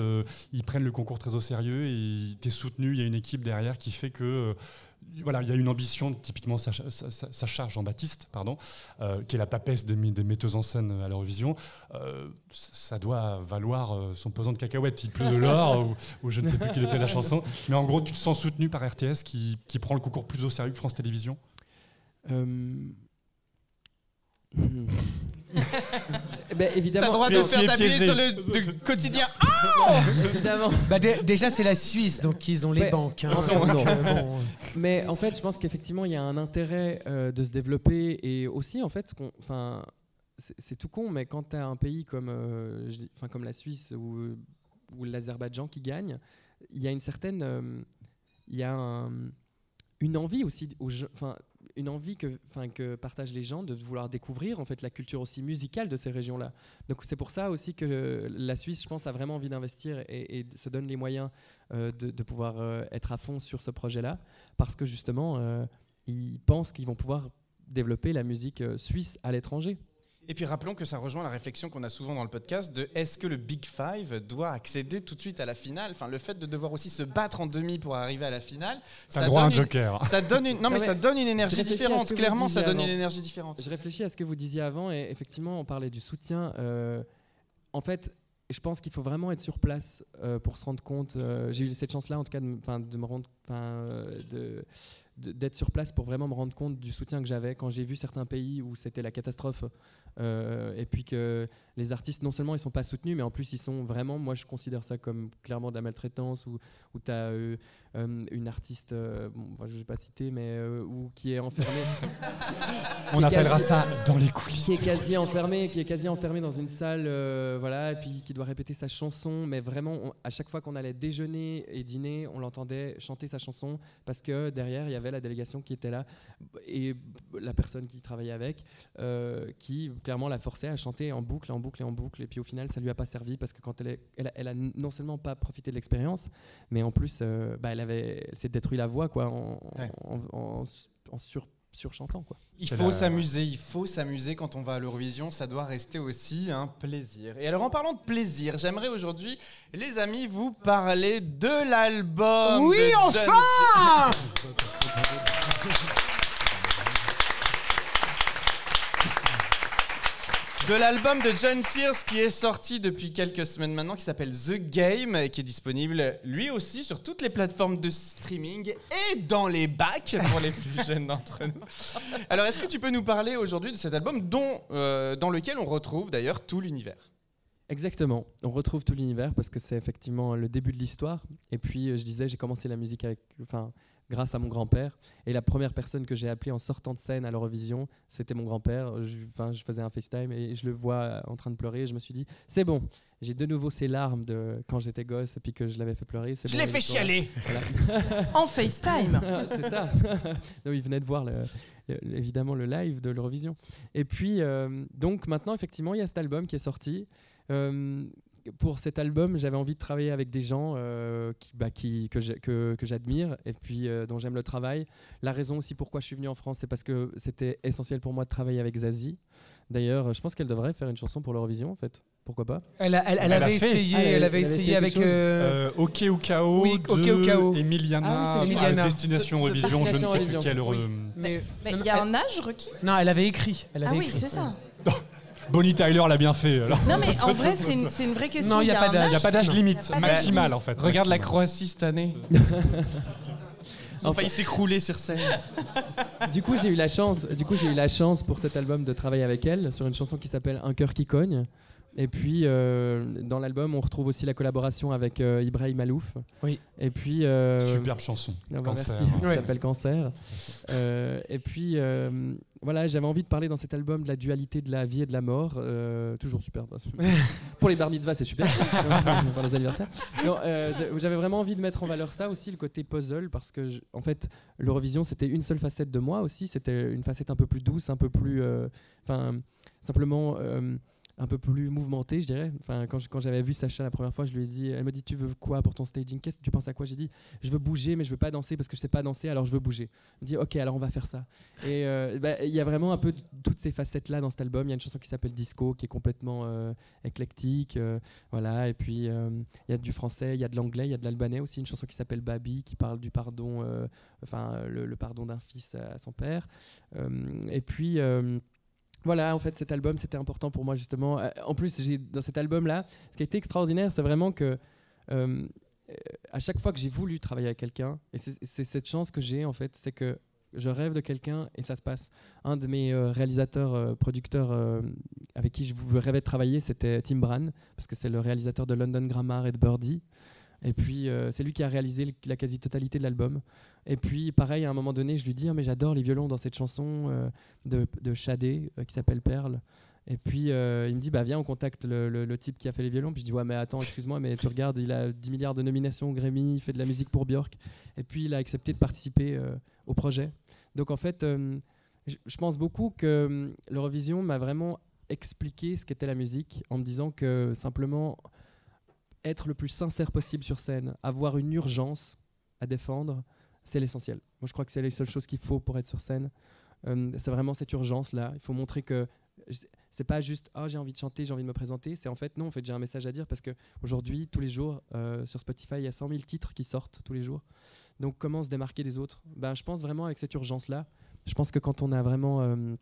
ils prennent le concours très au sérieux et t'es soutenu. Il y a une équipe derrière qui fait que voilà, il y a une ambition, typiquement Sacha, Sa- Sa- Sacha Jean-Baptiste, pardon, euh, qui est la papesse des, des metteuses en scène à l'Eurovision. Euh, ça doit valoir euh, son pesant de cacahuètes. Il pleut de l'or, ou, je ne sais plus quelle était la chanson. Mais en gros, tu te sens soutenu par RTS qui, qui prend le concours plus au sérieux que France Télévisions hmm. Eh ben, évidemment, T'as le droit de faire d'appuyer piégé. sur le de quotidien. évidemment. Bah dé- déjà c'est la Suisse donc ils ont les Ouais. banques. hein. Non, non. Donc, euh, bon, Mais en fait, je pense qu'effectivement, il y a un intérêt euh, de se développer et aussi, en fait, ce qu'on- enfin, c'est c'est tout con, mais quand tu as un pays comme, euh, je dis- enfin, comme la Suisse ou, ou l'Azerbaïdjan qui gagne, il y a une certaine, euh, il y a un- une envie aussi, aux enfin, une envie que, partagent les gens de vouloir découvrir en fait la culture aussi musicale de ces régions-là. Donc c'est pour ça aussi que la Suisse, je pense, a vraiment envie d'investir et, se donne les moyens euh, de, pouvoir euh, être à fond sur ce projet-là, parce que justement, euh, ils pensent qu'ils vont pouvoir développer la musique suisse à l'étranger. Et puis rappelons que ça rejoint la réflexion qu'on a souvent dans le podcast de est-ce que le Big Five doit accéder tout de suite à la finale? Enfin, le fait de devoir aussi se battre en demi pour arriver à la finale, T'as ça droit à un donne une- joker. Ça donne une, non mais ça donne une énergie Je réfléchis à ce différente. que vous Clairement, ça donne une énergie différente. Je réfléchis à ce que vous disiez avant et effectivement, on parlait du soutien. euh, en fait, je pense qu'il faut vraiment être sur place euh, pour se rendre compte. euh, J'ai eu cette chance-là, en tout cas, de, me- 'fin, de me rendre, 'fin, euh, de- de- d'être sur place pour vraiment me rendre compte du soutien que j'avais quand j'ai vu certains pays où c'était la catastrophe euh, et puis que les artistes non seulement ils sont pas soutenus mais en plus ils sont vraiment moi je considère ça comme clairement de la maltraitance où, où tu as une artiste euh, bon, je vais pas citer mais euh, où, qui est enfermée On appellera quasi- ça dans les coulisses. qui est quasi enfermé, qui est quasi enfermé dans une salle, euh, voilà, et puis qui doit répéter sa chanson. Mais vraiment, on- à chaque fois qu'on allait déjeuner et dîner, on l'entendait chanter sa chanson parce que derrière, il y avait la délégation qui était là et la personne qui travaillait avec, euh, qui clairement la forçait à chanter en boucle, en boucle et en boucle. Et puis au final, ça lui a pas servi parce que quand elle, est, elle, a, elle a non seulement pas profité de l'expérience, mais en plus, euh, bah, elle avait, s'est détruit la voix, quoi, en, Ouais. en, en- en sur, surchantant, quoi. Il faut la- s'amuser, il faut s'amuser quand on va à l'Eurovision, ça doit rester aussi un plaisir. Et alors en parlant de plaisir, j'aimerais aujourd'hui, les amis, vous parler de l'album. Oui, de John enfin De l'album de John Tears qui est sorti depuis quelques semaines maintenant, qui s'appelle The Game, et qui est disponible lui aussi sur toutes les plateformes de streaming et dans les bacs pour les plus jeunes d'entre nous. Alors est-ce que tu peux nous parler aujourd'hui de cet album dont, euh, dans lequel on retrouve d'ailleurs tout l'univers? Exactement. On retrouve tout l'univers parce que c'est effectivement le début de l'histoire. Et puis, euh, je disais, j'ai commencé la musique avec, enfin, grâce à mon grand-père. Et la première personne que j'ai appelée en sortant de scène à l'Eurovision, c'était mon grand-père. Je, enfin, je faisais un FaceTime et je le vois euh, en train de pleurer. Et je me suis dit, c'est bon. J'ai de nouveau ces larmes de quand j'étais gosse et puis que je l'avais fait pleurer. Je bon, l'ai fait chialer Voilà. En FaceTime. C'est ça. non, il venait de voir le- le- évidemment le live de l'Eurovision. Et puis, euh, donc maintenant, effectivement, il y a cet album qui est sorti. Euh, pour cet album, j'avais envie de travailler avec des gens euh, qui, bah, qui, que j'admire et puis euh, dont j'aime le travail. La raison aussi pourquoi je suis venu en France, c'est parce que c'était essentiel pour moi de travailler avec Zazie. D'ailleurs, je pense qu'elle devrait faire une chanson pour l'Eurovision, en fait. pourquoi pas? Elle, a- elle- elle Elle a avait essayé, Ah, elle- elle avait elle avait essayé avec. euh, Euh, ok ou KO Oui, Ok de ou KO. Emiliana, Ah oui, c'est Emiliana. Destination De- de Révision, je ne sais plus quelle. Oui. euh, mais- il y a un âge requis? Non, elle avait écrit. Elle Ah oui, c'est ça. Bonnie Tyler l'a bien fait. alors. Non, mais en vrai, c'est une, c'est une vraie question. Non, il y a pas un d'âge. Il n'y a pas d'âge limite, Il y a pas d'âge maximal limite. en fait. Regarde la. Croatie cette année. Ont failli s'écrouler sur scène. Du coup, j'ai eu la chance. Du coup, j'ai eu la chance pour cet album de travailler avec elle sur une chanson qui s'appelle Un cœur qui cogne. Et puis euh, dans l'album, on retrouve aussi la collaboration avec euh, Ibrahim Malouf. Oui. Et puis euh, Superbe chanson. Bah, Cancer. merci. Ça Ouais. s'appelle Cancer. Euh, et puis, euh, voilà, j'avais envie de parler dans cet album de la dualité de la vie et de la mort. Euh, toujours super. Pour les bar mitzvahs, c'est super. Pour les anniversaires. Euh, j'avais vraiment envie de mettre en valeur ça aussi, le côté puzzle, parce que, je- en fait, l'Eurovision, c'était une seule facette de moi aussi. C'était une facette un peu plus douce, un peu plus. euh, Enfin, simplement. Un peu plus mouvementée, je dirais. Enfin, quand j'avais vu Sacha la première fois, je lui ai dit, elle me dit, tu veux quoi pour ton staging? Qu'est-ce que tu penses à quoi? J'ai dit, je veux bouger, mais je veux pas danser parce que je sais pas danser, alors je veux bouger. Elle me dit, ok, alors on va faire ça. Et euh, bah, il y a vraiment un peu toutes ces facettes-là dans cet album. Il y a une chanson qui s'appelle Disco, qui est complètement euh, éclectique, euh, voilà. Et puis il y a du français, il y a de l'anglais, il y a de l'albanais aussi. Une chanson qui s'appelle Babi, qui parle du pardon, enfin le, pardon d'un fils à, à son père. Et puis voilà, en fait, cet album, c'était important pour moi, justement. Euh, En plus, j'ai- dans cet album-là, ce qui a été extraordinaire, c'est vraiment que euh, à chaque fois que j'ai voulu travailler avec quelqu'un, et c'est cette chance que j'ai, en fait, c'est que je rêve de quelqu'un et ça se passe. Un de mes euh, réalisateurs, producteurs avec qui je rêvais de travailler, c'était Tim Bran, parce que c'est le réalisateur de London Grammar et de Birdie. Et puis, euh, c'est lui qui a réalisé la quasi-totalité de l'album. Et puis, pareil, à un moment donné, je lui dis Ah, mais j'adore les violons dans cette chanson euh, de, de Shadé euh, qui s'appelle Perle. Et puis, il me dit bah, Viens, on contacte le, type qui a fait les violons. Puis je dis Ouais, mais attends, excuse-moi, mais tu regardes, il a 10 milliards de nominations au Grammy, il fait de la musique pour Björk. Et puis, il a accepté de participer au projet. Donc, en fait, je pense beaucoup que l'Eurovision m'a vraiment expliqué ce qu'était la musique en me disant que simplement être le plus sincère possible sur scène, avoir une urgence à défendre, c'est l'essentiel. Moi, je crois que c'est les seules choses qu'il faut pour être sur scène. Euh, c'est vraiment cette urgence-là. Il faut montrer que c'est pas juste oh j'ai envie de chanter, j'ai envie de me présenter. C'est en fait non, en fait j'ai un message à dire parce que aujourd'hui, tous les jours, euh, sur Spotify, il y a 100 000 titres qui sortent tous les jours. Donc comment se démarquer des autres? Ben, Je pense vraiment avec cette urgence-là. Je pense que quand on a vraiment euh,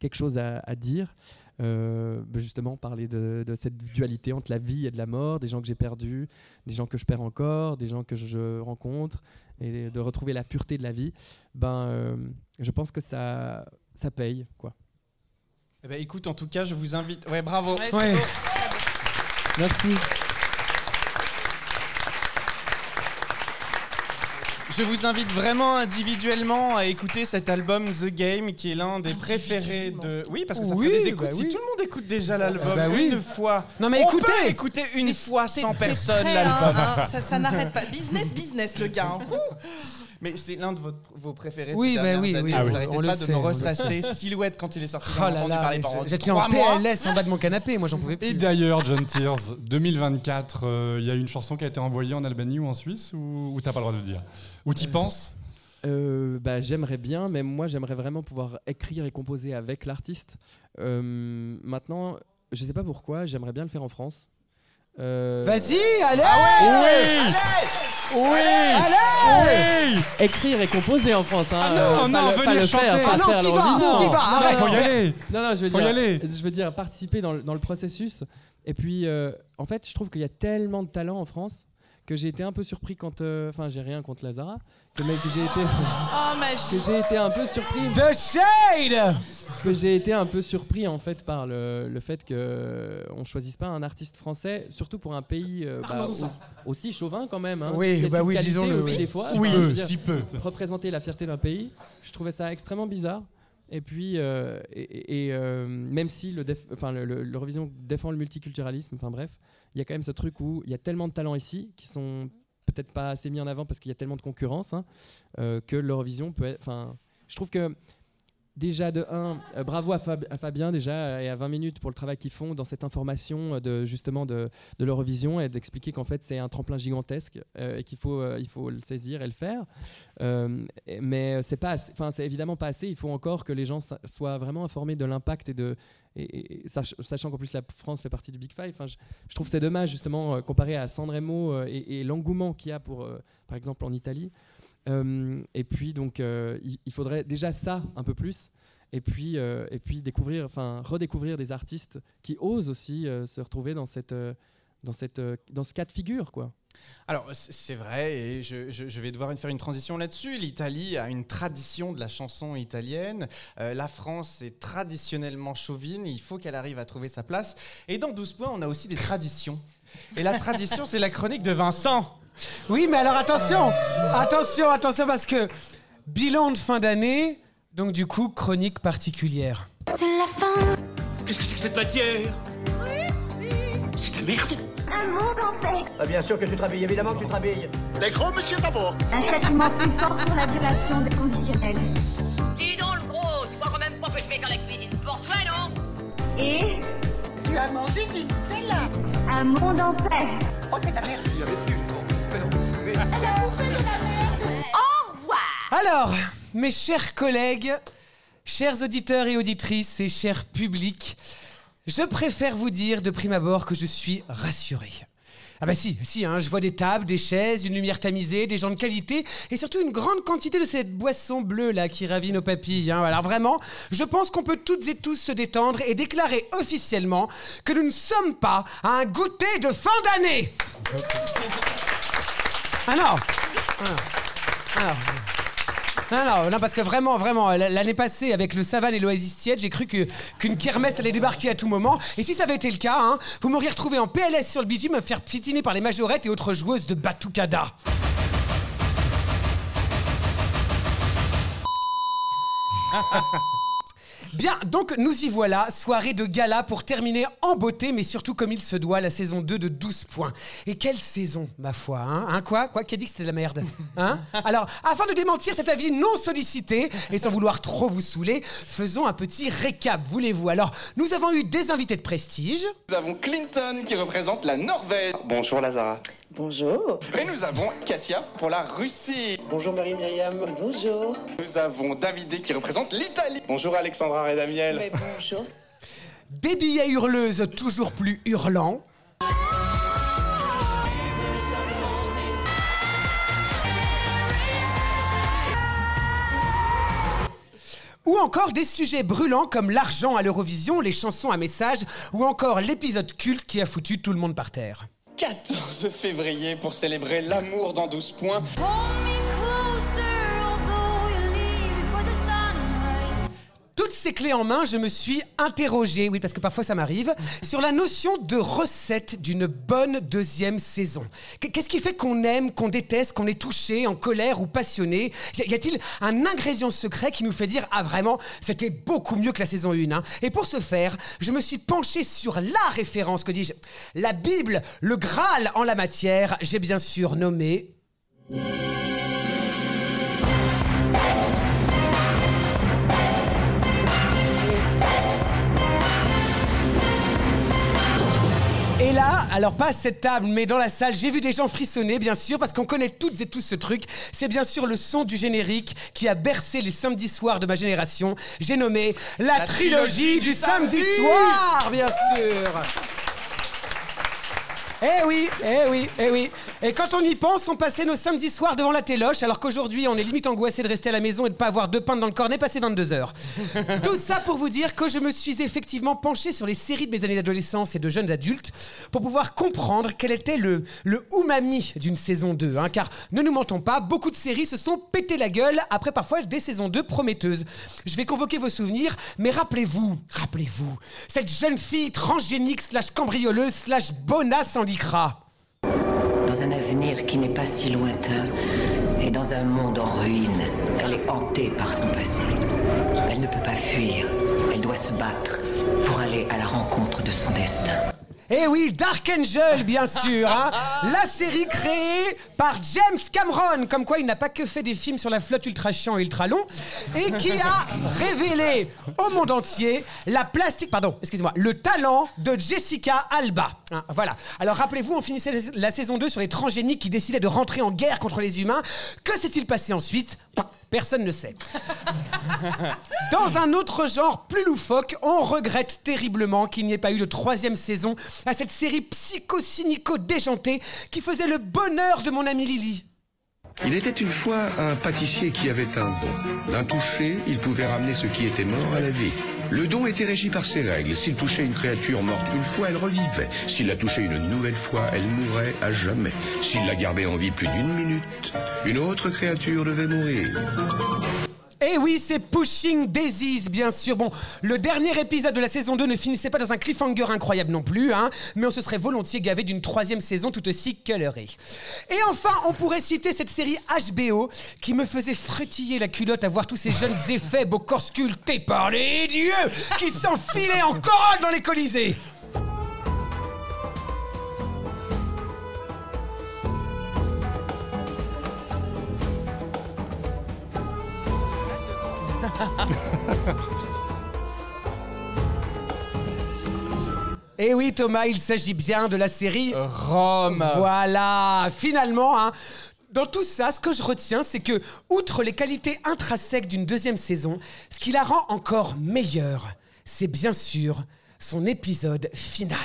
quelque chose à, à dire, euh, justement parler de, de cette dualité entre la vie et de la mort, des gens que j'ai perdus, des gens que je perds encore, des gens que je rencontre, et de retrouver la pureté de la vie, ben, euh, je pense que ça, ça paye. Quoi. Eh ben, écoute, en tout cas, je vous invite. Ouais, bravo. Ouais. Merci. Je vous invite vraiment individuellement à écouter cet album The Game qui est l'un des préférés de. Oui, parce que ça Oui, fait des écoutes. bah Si tout le monde écoute déjà l'album bah oui. une fois, Non, mais on écoutez peut écouter une fois sans personne l'album. hein, hein, ça ça n'arrête pas. Business, business, le gars. hein. Mais c'est l'un de votre- vos préférés. de Oui, ces bah oui, années. oui, Vous oui, arrêtez on le pas de sait, me ressasser Silhouette quand il est sorti. Oh là j'étais en. PLS en bas de mon canapé, moi j'en pouvais Et plus. d'ailleurs, John Tears, 2024, euh, il y a une chanson qui a été envoyée en Albanie ou en Suisse ou, ou t'as pas le droit de le dire? Ou t'y penses Euh, bah, j'aimerais bien, mais moi j'aimerais vraiment pouvoir écrire et composer avec l'artiste. Euh, maintenant, je sais pas pourquoi, j'aimerais bien le faire en France. Euh, Vas-y, allez Oui Oui Oui Écrire et composer en France. Hein, Ah non, euh, non, le, venir le chanter. faire, Ah non, faire t'y vas, vas, Non, arrête. Faut non, y aller Non, non, je veux Faut y dire, aller. je veux dire participer dans le, dans le processus. Et puis, euh, en fait, je trouve qu'il y a tellement de talent en France que j'ai été un peu surpris quand. euh, Enfin, j'ai rien contre Lazara, que, mais que j'ai été, Oh, que magie. j'ai été un peu surpris. The Shade que j'ai été un peu surpris en fait par le, le fait que euh, on choisisse pas un artiste français, surtout pour un pays euh, bah, Parlons-en. au- aussi chauvin quand même. hein. Oui, bah oui, disons-le, aussi oui. des fois. Oui, si peu. représenter la fierté d'un pays. Je trouvais ça extrêmement bizarre. Et puis, euh, et, euh, même si le déf- l'Eurovision défend le multiculturalisme, enfin bref, il y a quand même ce truc où il y a tellement de talents ici qui sont peut-être pas assez mis en avant parce qu'il y a tellement de concurrence hein, euh, que l'Eurovision peut être. Je trouve que déjà de 1, bravo à, Fab- à Fabien déjà euh, et à 20 minutes pour le travail qu'ils font dans cette information euh, de justement de, de l'Eurovision et d'expliquer qu'en fait c'est un tremplin gigantesque euh, et qu'il faut, euh, il faut le saisir et le faire. Euh, mais c'est pas, enfin c'est évidemment pas assez. Il faut encore que les gens soient vraiment informés de l'impact et de sachant qu'en plus la France fait partie du Big Five. Je, je trouve c'est dommage justement euh, comparé à Sanremo euh, et, et l'engouement qu'il y a pour euh, par exemple en Italie. Euh, et puis donc euh, il, faudrait déjà ça un peu plus. Et puis, euh, et puis découvrir, enfin redécouvrir des artistes qui osent aussi se retrouver dans cette, dans cette, dans ce cas de figure, quoi. Alors, c'est vrai, et je, je- vais devoir faire une transition là-dessus. L'Italie a une tradition de la chanson italienne. La France est traditionnellement chauvine. Il faut qu'elle arrive à trouver sa place. Et dans 12 points, on a aussi des traditions. Et la tradition, c'est la chronique de Vincent. Oui, mais alors attention, attention, attention, parce que bilan de fin d'année, donc du coup, chronique particulière. C'est la fin. Qu'est-ce que c'est que cette matière? C'est de la merde Un monde en paix. Ah, bien sûr que tu te rhabilles, évidemment que tu te rhabilles. Les gros, monsieur d'abord. Un châtiment plus fort pour la violation des conditionnels. Dis donc le gros, tu crois quand même pas que je vais faire la cuisine pour toi, non? Et Tu as mangé du Nutella. un monde en paix. Oh, c'est de la merde. Alors, mes chers collègues, chers auditeurs et auditrices et chers publics, je préfère vous dire de prime abord que je suis rassuré. Ah bah si, si, hein, je vois des tables, des chaises, une lumière tamisée, des gens de qualité et surtout une grande quantité de cette boisson bleue là qui ravit nos papilles. hein. Alors vraiment, je pense qu'on peut toutes et tous se détendre et déclarer officiellement que nous ne sommes pas à un goûter de fin d'année. Non non. Non. Parce que vraiment, vraiment, l'année passée, avec le Savane et l'Oasis Tiède, j'ai cru que- qu'une kermesse allait débarquer à tout moment. Et si ça avait été le cas, hein, vous m'auriez retrouvé en PLS sur le bitume, me faire piétiner par les majorettes et autres joueuses de Batucada. Bien, donc nous y voilà, soirée de gala pour terminer en beauté, mais surtout comme il se doit, la saison 2 de 12 points. Et quelle saison, ma foi, hein, Hein, quoi Quoi Qui a dit que c'était de la merde Hein? Alors, afin de démentir cet avis non sollicité, et sans vouloir trop vous saouler, faisons un petit récap, voulez-vous? Alors, nous avons eu des invités de prestige. Nous avons Clinton qui représente la Norvège. Bonjour Lazara. Bonjour. Et nous avons Katia pour la Russie. Bonjour Marie-Myriam. Bonjour. Nous avons Davidé qui représente l'Italie. Bonjour Alexandra et Damiel. bonjour. Des billets hurleuses toujours plus hurlants. Ou encore des sujets brûlants comme l'argent à l'Eurovision, les chansons à message, ou encore l'épisode culte qui a foutu tout le monde par terre. 14 février pour célébrer l'amour dans 12 points. Toutes ces clés en main, je me suis interrogé, oui parce que parfois ça m'arrive, sur la notion de recette d'une bonne deuxième saison. Qu- Qu'est-ce qui fait qu'on aime, qu'on déteste, qu'on est touché, en colère ou passionné? Y a-t-il un ingrédient secret qui nous fait dire ah vraiment c'était beaucoup mieux que la saison 1 hein? Et pour ce faire, je me suis penché sur la référence, que dis-je, la Bible, le Graal en la matière. J'ai bien sûr nommé alors pas à cette table, mais dans la salle, j'ai vu des gens frissonner, bien sûr, parce qu'on connaît toutes et tous ce truc. C'est bien sûr le son du générique qui a bercé les samedis soirs de ma génération. J'ai nommé la, trilogie, du samedi samedi. soir, bien sûr. Eh oui, eh oui, eh oui. Et quand on y pense, on passait nos samedis soirs devant la téloche, alors qu'aujourd'hui, on est limite angoissé de rester à la maison et de pas avoir deux pintes dans le cornet passé 22 heures. Tout ça pour vous dire que je me suis effectivement penché sur les séries de mes années d'adolescence et de jeunes adultes pour pouvoir comprendre quel était le, le umami d'une saison 2. hein, car ne nous mentons pas, beaucoup de séries se sont pété la gueule après parfois des saisons 2 prometteuses. Je vais convoquer vos souvenirs, mais rappelez-vous, rappelez-vous, cette jeune fille transgénique slash cambrioleuse slash bonasse en Dans un avenir qui n'est pas si lointain et dans un monde en ruine, elle est hantée par son passé. Elle ne peut pas fuir, elle doit se battre pour aller à la rencontre de son destin. Eh oui, Dark Angel, bien sûr. hein. La série créée par James Cameron, comme quoi il n'a pas que fait des films sur la flotte ultra chiant et ultra long, et qui a révélé au monde entier la plastique, pardon, excusez-moi, le talent de Jessica Alba. Hein, voilà. Alors rappelez-vous, on finissait la saison 2 sur les transgéniques qui décidaient de rentrer en guerre contre les humains. Que s'est-il passé ensuite? Personne ne sait. Dans un autre genre plus loufoque, on regrette terriblement qu'il n'y ait pas eu de troisième saison à cette série psycho-cynico-déjantée qui faisait le bonheur de mon ami Lily. Il était une fois un pâtissier qui avait un don. D'un toucher, il pouvait ramener ce qui était mort à la vie. Le don était régi par ses règles. S'il touchait une créature morte une fois, elle revivait. S'il la touchait une nouvelle fois, elle mourrait à jamais. S'il la gardait en vie plus d'une minute, une autre créature devait mourir. Eh oui, c'est Pushing Daisies, bien sûr. Bon, le dernier épisode de la saison 2 ne finissait pas dans un cliffhanger incroyable non plus, hein, mais on se serait volontiers gavé d'une troisième saison tout aussi colorée. Et enfin, on pourrait citer cette série HBO qui me faisait frétiller la culotte à voir tous ces jeunes effets beaux corps sculptés par les dieux qui s'enfilaient en corolle dans les colisées. Et Eh oui Thomas, il s'agit bien de la série Rome. Voilà, finalement, hein, dans tout ça, ce que je retiens, c'est que, outre les qualités intrinsèques d'une deuxième saison, ce qui la rend encore meilleure, c'est bien sûr son épisode final.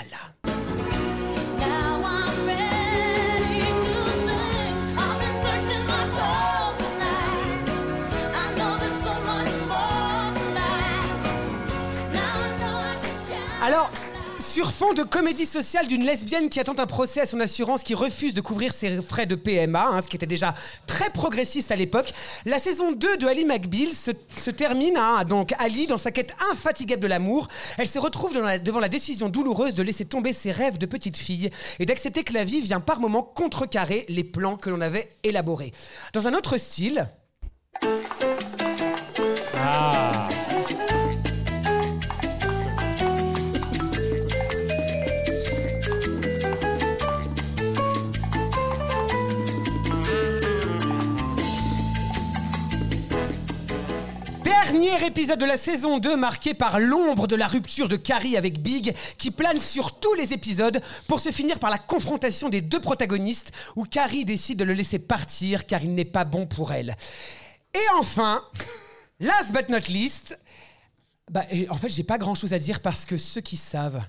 Alors, sur fond de comédie sociale d'une lesbienne qui attend un procès à son assurance qui refuse de couvrir ses frais de PMA, hein, ce qui était déjà très progressiste à l'époque, la saison 2 de Ali McBeal se, se termine, hein, donc Ali, dans sa quête infatigable de l'amour, elle se retrouve devant la, devant la décision douloureuse de laisser tomber ses rêves de petite fille et d'accepter que la vie vient par moments contrecarrer les plans que l'on avait élaborés. Dans un autre style... Ah. Épisode de la saison 2 marqué par l'ombre de la rupture de Carrie avec Big qui plane sur tous les épisodes pour se finir par la confrontation des deux protagonistes où Carrie décide de le laisser partir car il n'est pas bon pour elle. Et enfin, last but not least, bah, en fait j'ai pas grand chose à dire parce que ceux qui savent,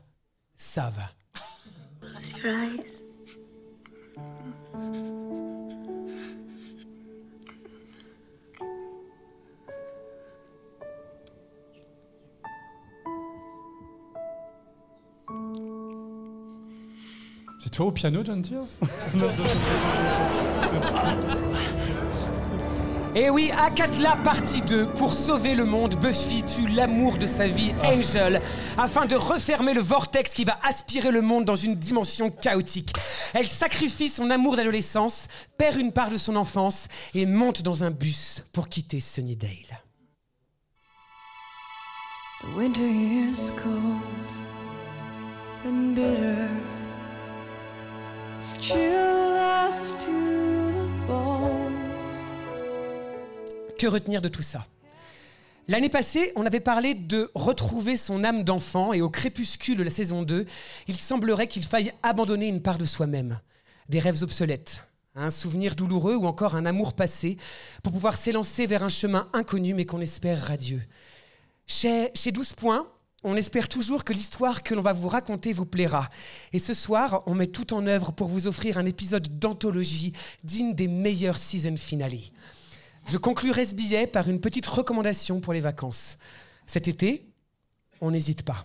savent. Toi au piano, John Tears Non, c'est- Et oui, Akatla partie 2, pour sauver le monde, Buffy tue l'amour de sa vie, Angel, afin de refermer le vortex qui va aspirer le monde dans une dimension chaotique. Elle sacrifie son amour d'adolescence, perd une part de son enfance et monte dans un bus pour quitter Sunnydale. The winter is cold and bitter. Que retenir de tout ça? L'année passée, on avait parlé de retrouver son âme d'enfant et au crépuscule de la saison 2, il semblerait qu'il faille abandonner une part de soi-même, des rêves obsolètes, un souvenir douloureux ou encore un amour passé pour pouvoir s'élancer vers un chemin inconnu mais qu'on espère radieux. Chez, chez 12 points, on espère toujours que l'histoire que l'on va vous raconter vous plaira. Et ce soir, on met tout en œuvre pour vous offrir un épisode d'anthologie digne des meilleurs season finale. Je conclurai ce billet par une petite recommandation pour les vacances. Cet été, on n'hésite pas.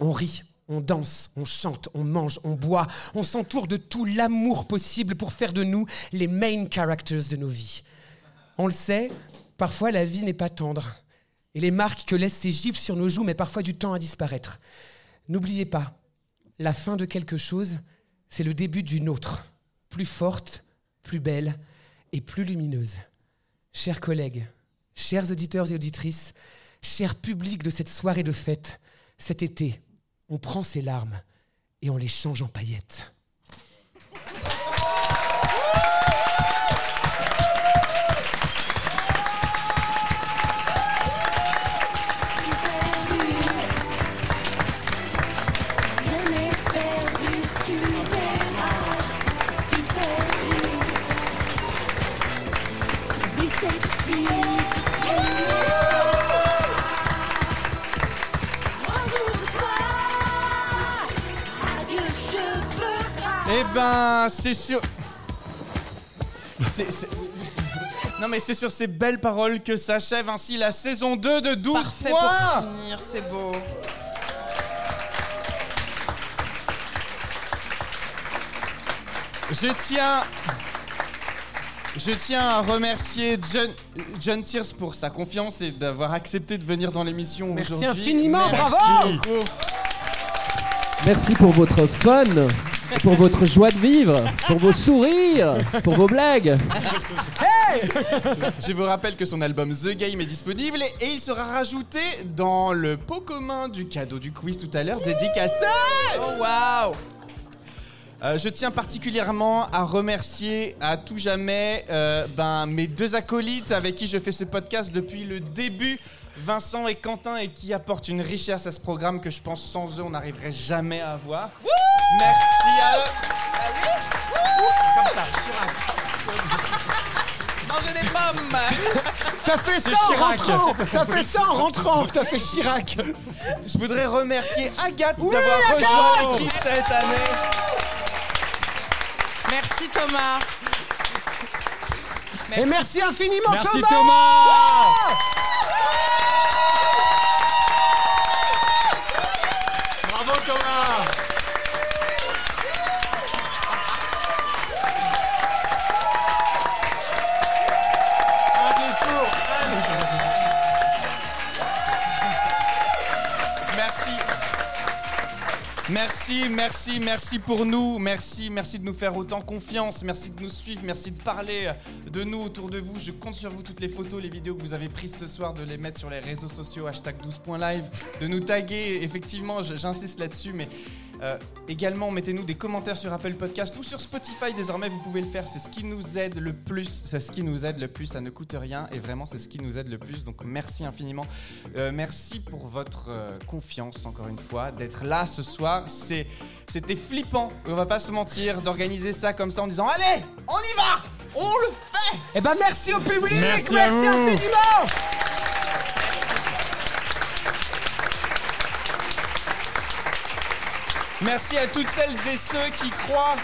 On rit, on danse, on chante, on mange, on boit, on s'entoure de tout l'amour possible pour faire de nous les main characters de nos vies. On le sait, parfois la vie n'est pas tendre. Et les marques que laissent ces gifles sur nos joues mettent parfois du temps à disparaître. N'oubliez pas, la fin de quelque chose, c'est le début d'une autre, plus forte, plus belle et plus lumineuse. Chers collègues, chers auditeurs et auditrices, cher public de cette soirée de fête, cet été, on prend ses larmes et on les change en paillettes. Eh ben, c'est sur. C'est- c'est- Non mais c'est sur ces belles paroles que s'achève ainsi la saison 2 de 12 Parfait points pour finir, c'est beau. Je tiens... Je tiens à remercier John, John Tears pour sa confiance et d'avoir accepté de venir dans l'émission Merci aujourd'hui. infiniment, Merci bravo beaucoup. Merci pour votre fun, pour votre joie de vivre, pour vos sourires, pour vos blagues. Je vous rappelle que son album The Game est disponible et il sera rajouté dans le pot commun du cadeau du quiz tout à l'heure dédicacé. Oh waouh Euh, je tiens particulièrement à remercier à tout jamais euh, ben, mes deux acolytes avec qui je fais ce podcast depuis le début, Vincent et Quentin, et qui apportent une richesse à ce programme que je pense sans eux on n'arriverait jamais à avoir. Merci à eux. Comme ça, Mangez des pommes T'as fait ça en Chirac. rentrant T'as fait ça en rentrant T'as fait Chirac Je voudrais remercier Agathe Oui, d'avoir rejoint l'équipe cette année. Merci Thomas. Et merci infiniment Merci Thomas, Thomas Merci, merci, merci pour nous. Merci, merci de nous faire autant confiance. Merci de nous suivre. Merci de parler de nous autour de vous. Je compte sur vous toutes les photos, les vidéos que vous avez prises ce soir, de les mettre sur les réseaux sociaux, hashtag 12.live, de nous taguer. Effectivement, j'insiste là-dessus, mais euh, également, mettez-nous des commentaires sur Apple Podcast ou sur Spotify. Désormais, vous pouvez le faire. C'est ce qui nous aide le plus. C'est ce qui nous aide le plus. Ça ne coûte rien et vraiment, c'est ce qui nous aide le plus. Donc, merci infiniment. Euh, merci pour votre euh, confiance, encore une fois, d'être là ce soir. C'est, c'était flippant, on va pas se mentir, d'organiser ça comme ça en disant Allez, on y va On le fait Eh ben merci au public Merci vous. infiniment Merci à toutes celles et ceux qui croient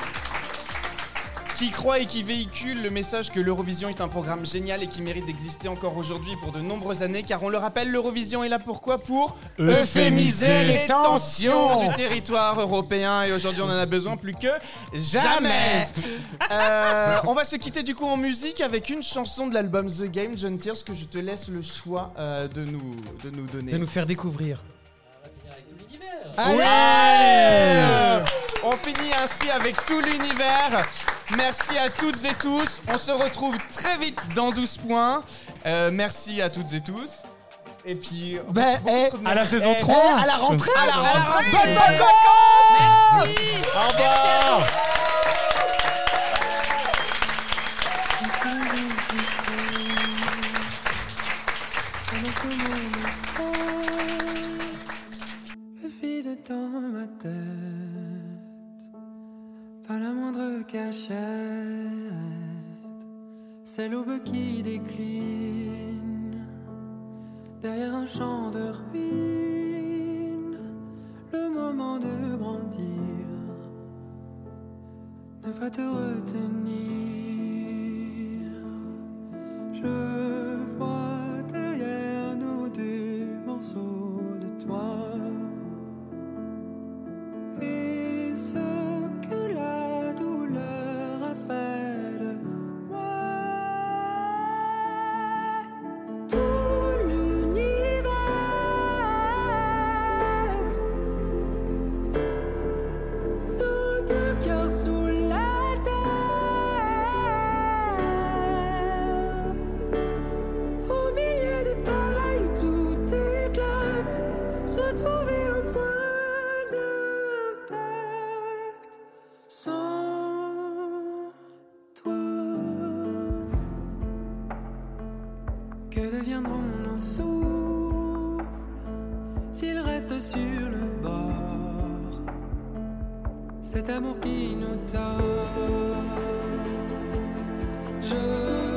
qui croient et qui véhiculent le message que l'Eurovision est un programme génial et qui mérite d'exister encore aujourd'hui pour de nombreuses années, car on le rappelle, l'Eurovision est là pourquoi? Pour Euphémiser les tensions. du territoire européen et aujourd'hui on en a besoin plus que jamais. Euh, on va se quitter du coup en musique avec une chanson de l'album The Game, John Tears, que je te laisse le choix euh, de, nous, de nous donner. De nous faire découvrir. Ouais On finit ainsi avec tout l'univers. Merci à toutes et tous. On se retrouve très vite dans 12 points. Euh, merci à toutes et tous. Et puis. Ben, eh, À la saison eh, 3 à la rentrée À la rentrée Bonnes vacances Merci Au revoir dans ma tête, pas la moindre cachette. C'est l'aube qui décline derrière un champ de ruines. Le moment de grandir, ne pas te retenir. Je vois derrière nous des morceaux de toi. Et ce que la douleur a fait deviendront nos souffles s'ils restent sur le bord Cet amour qui nous tord. Je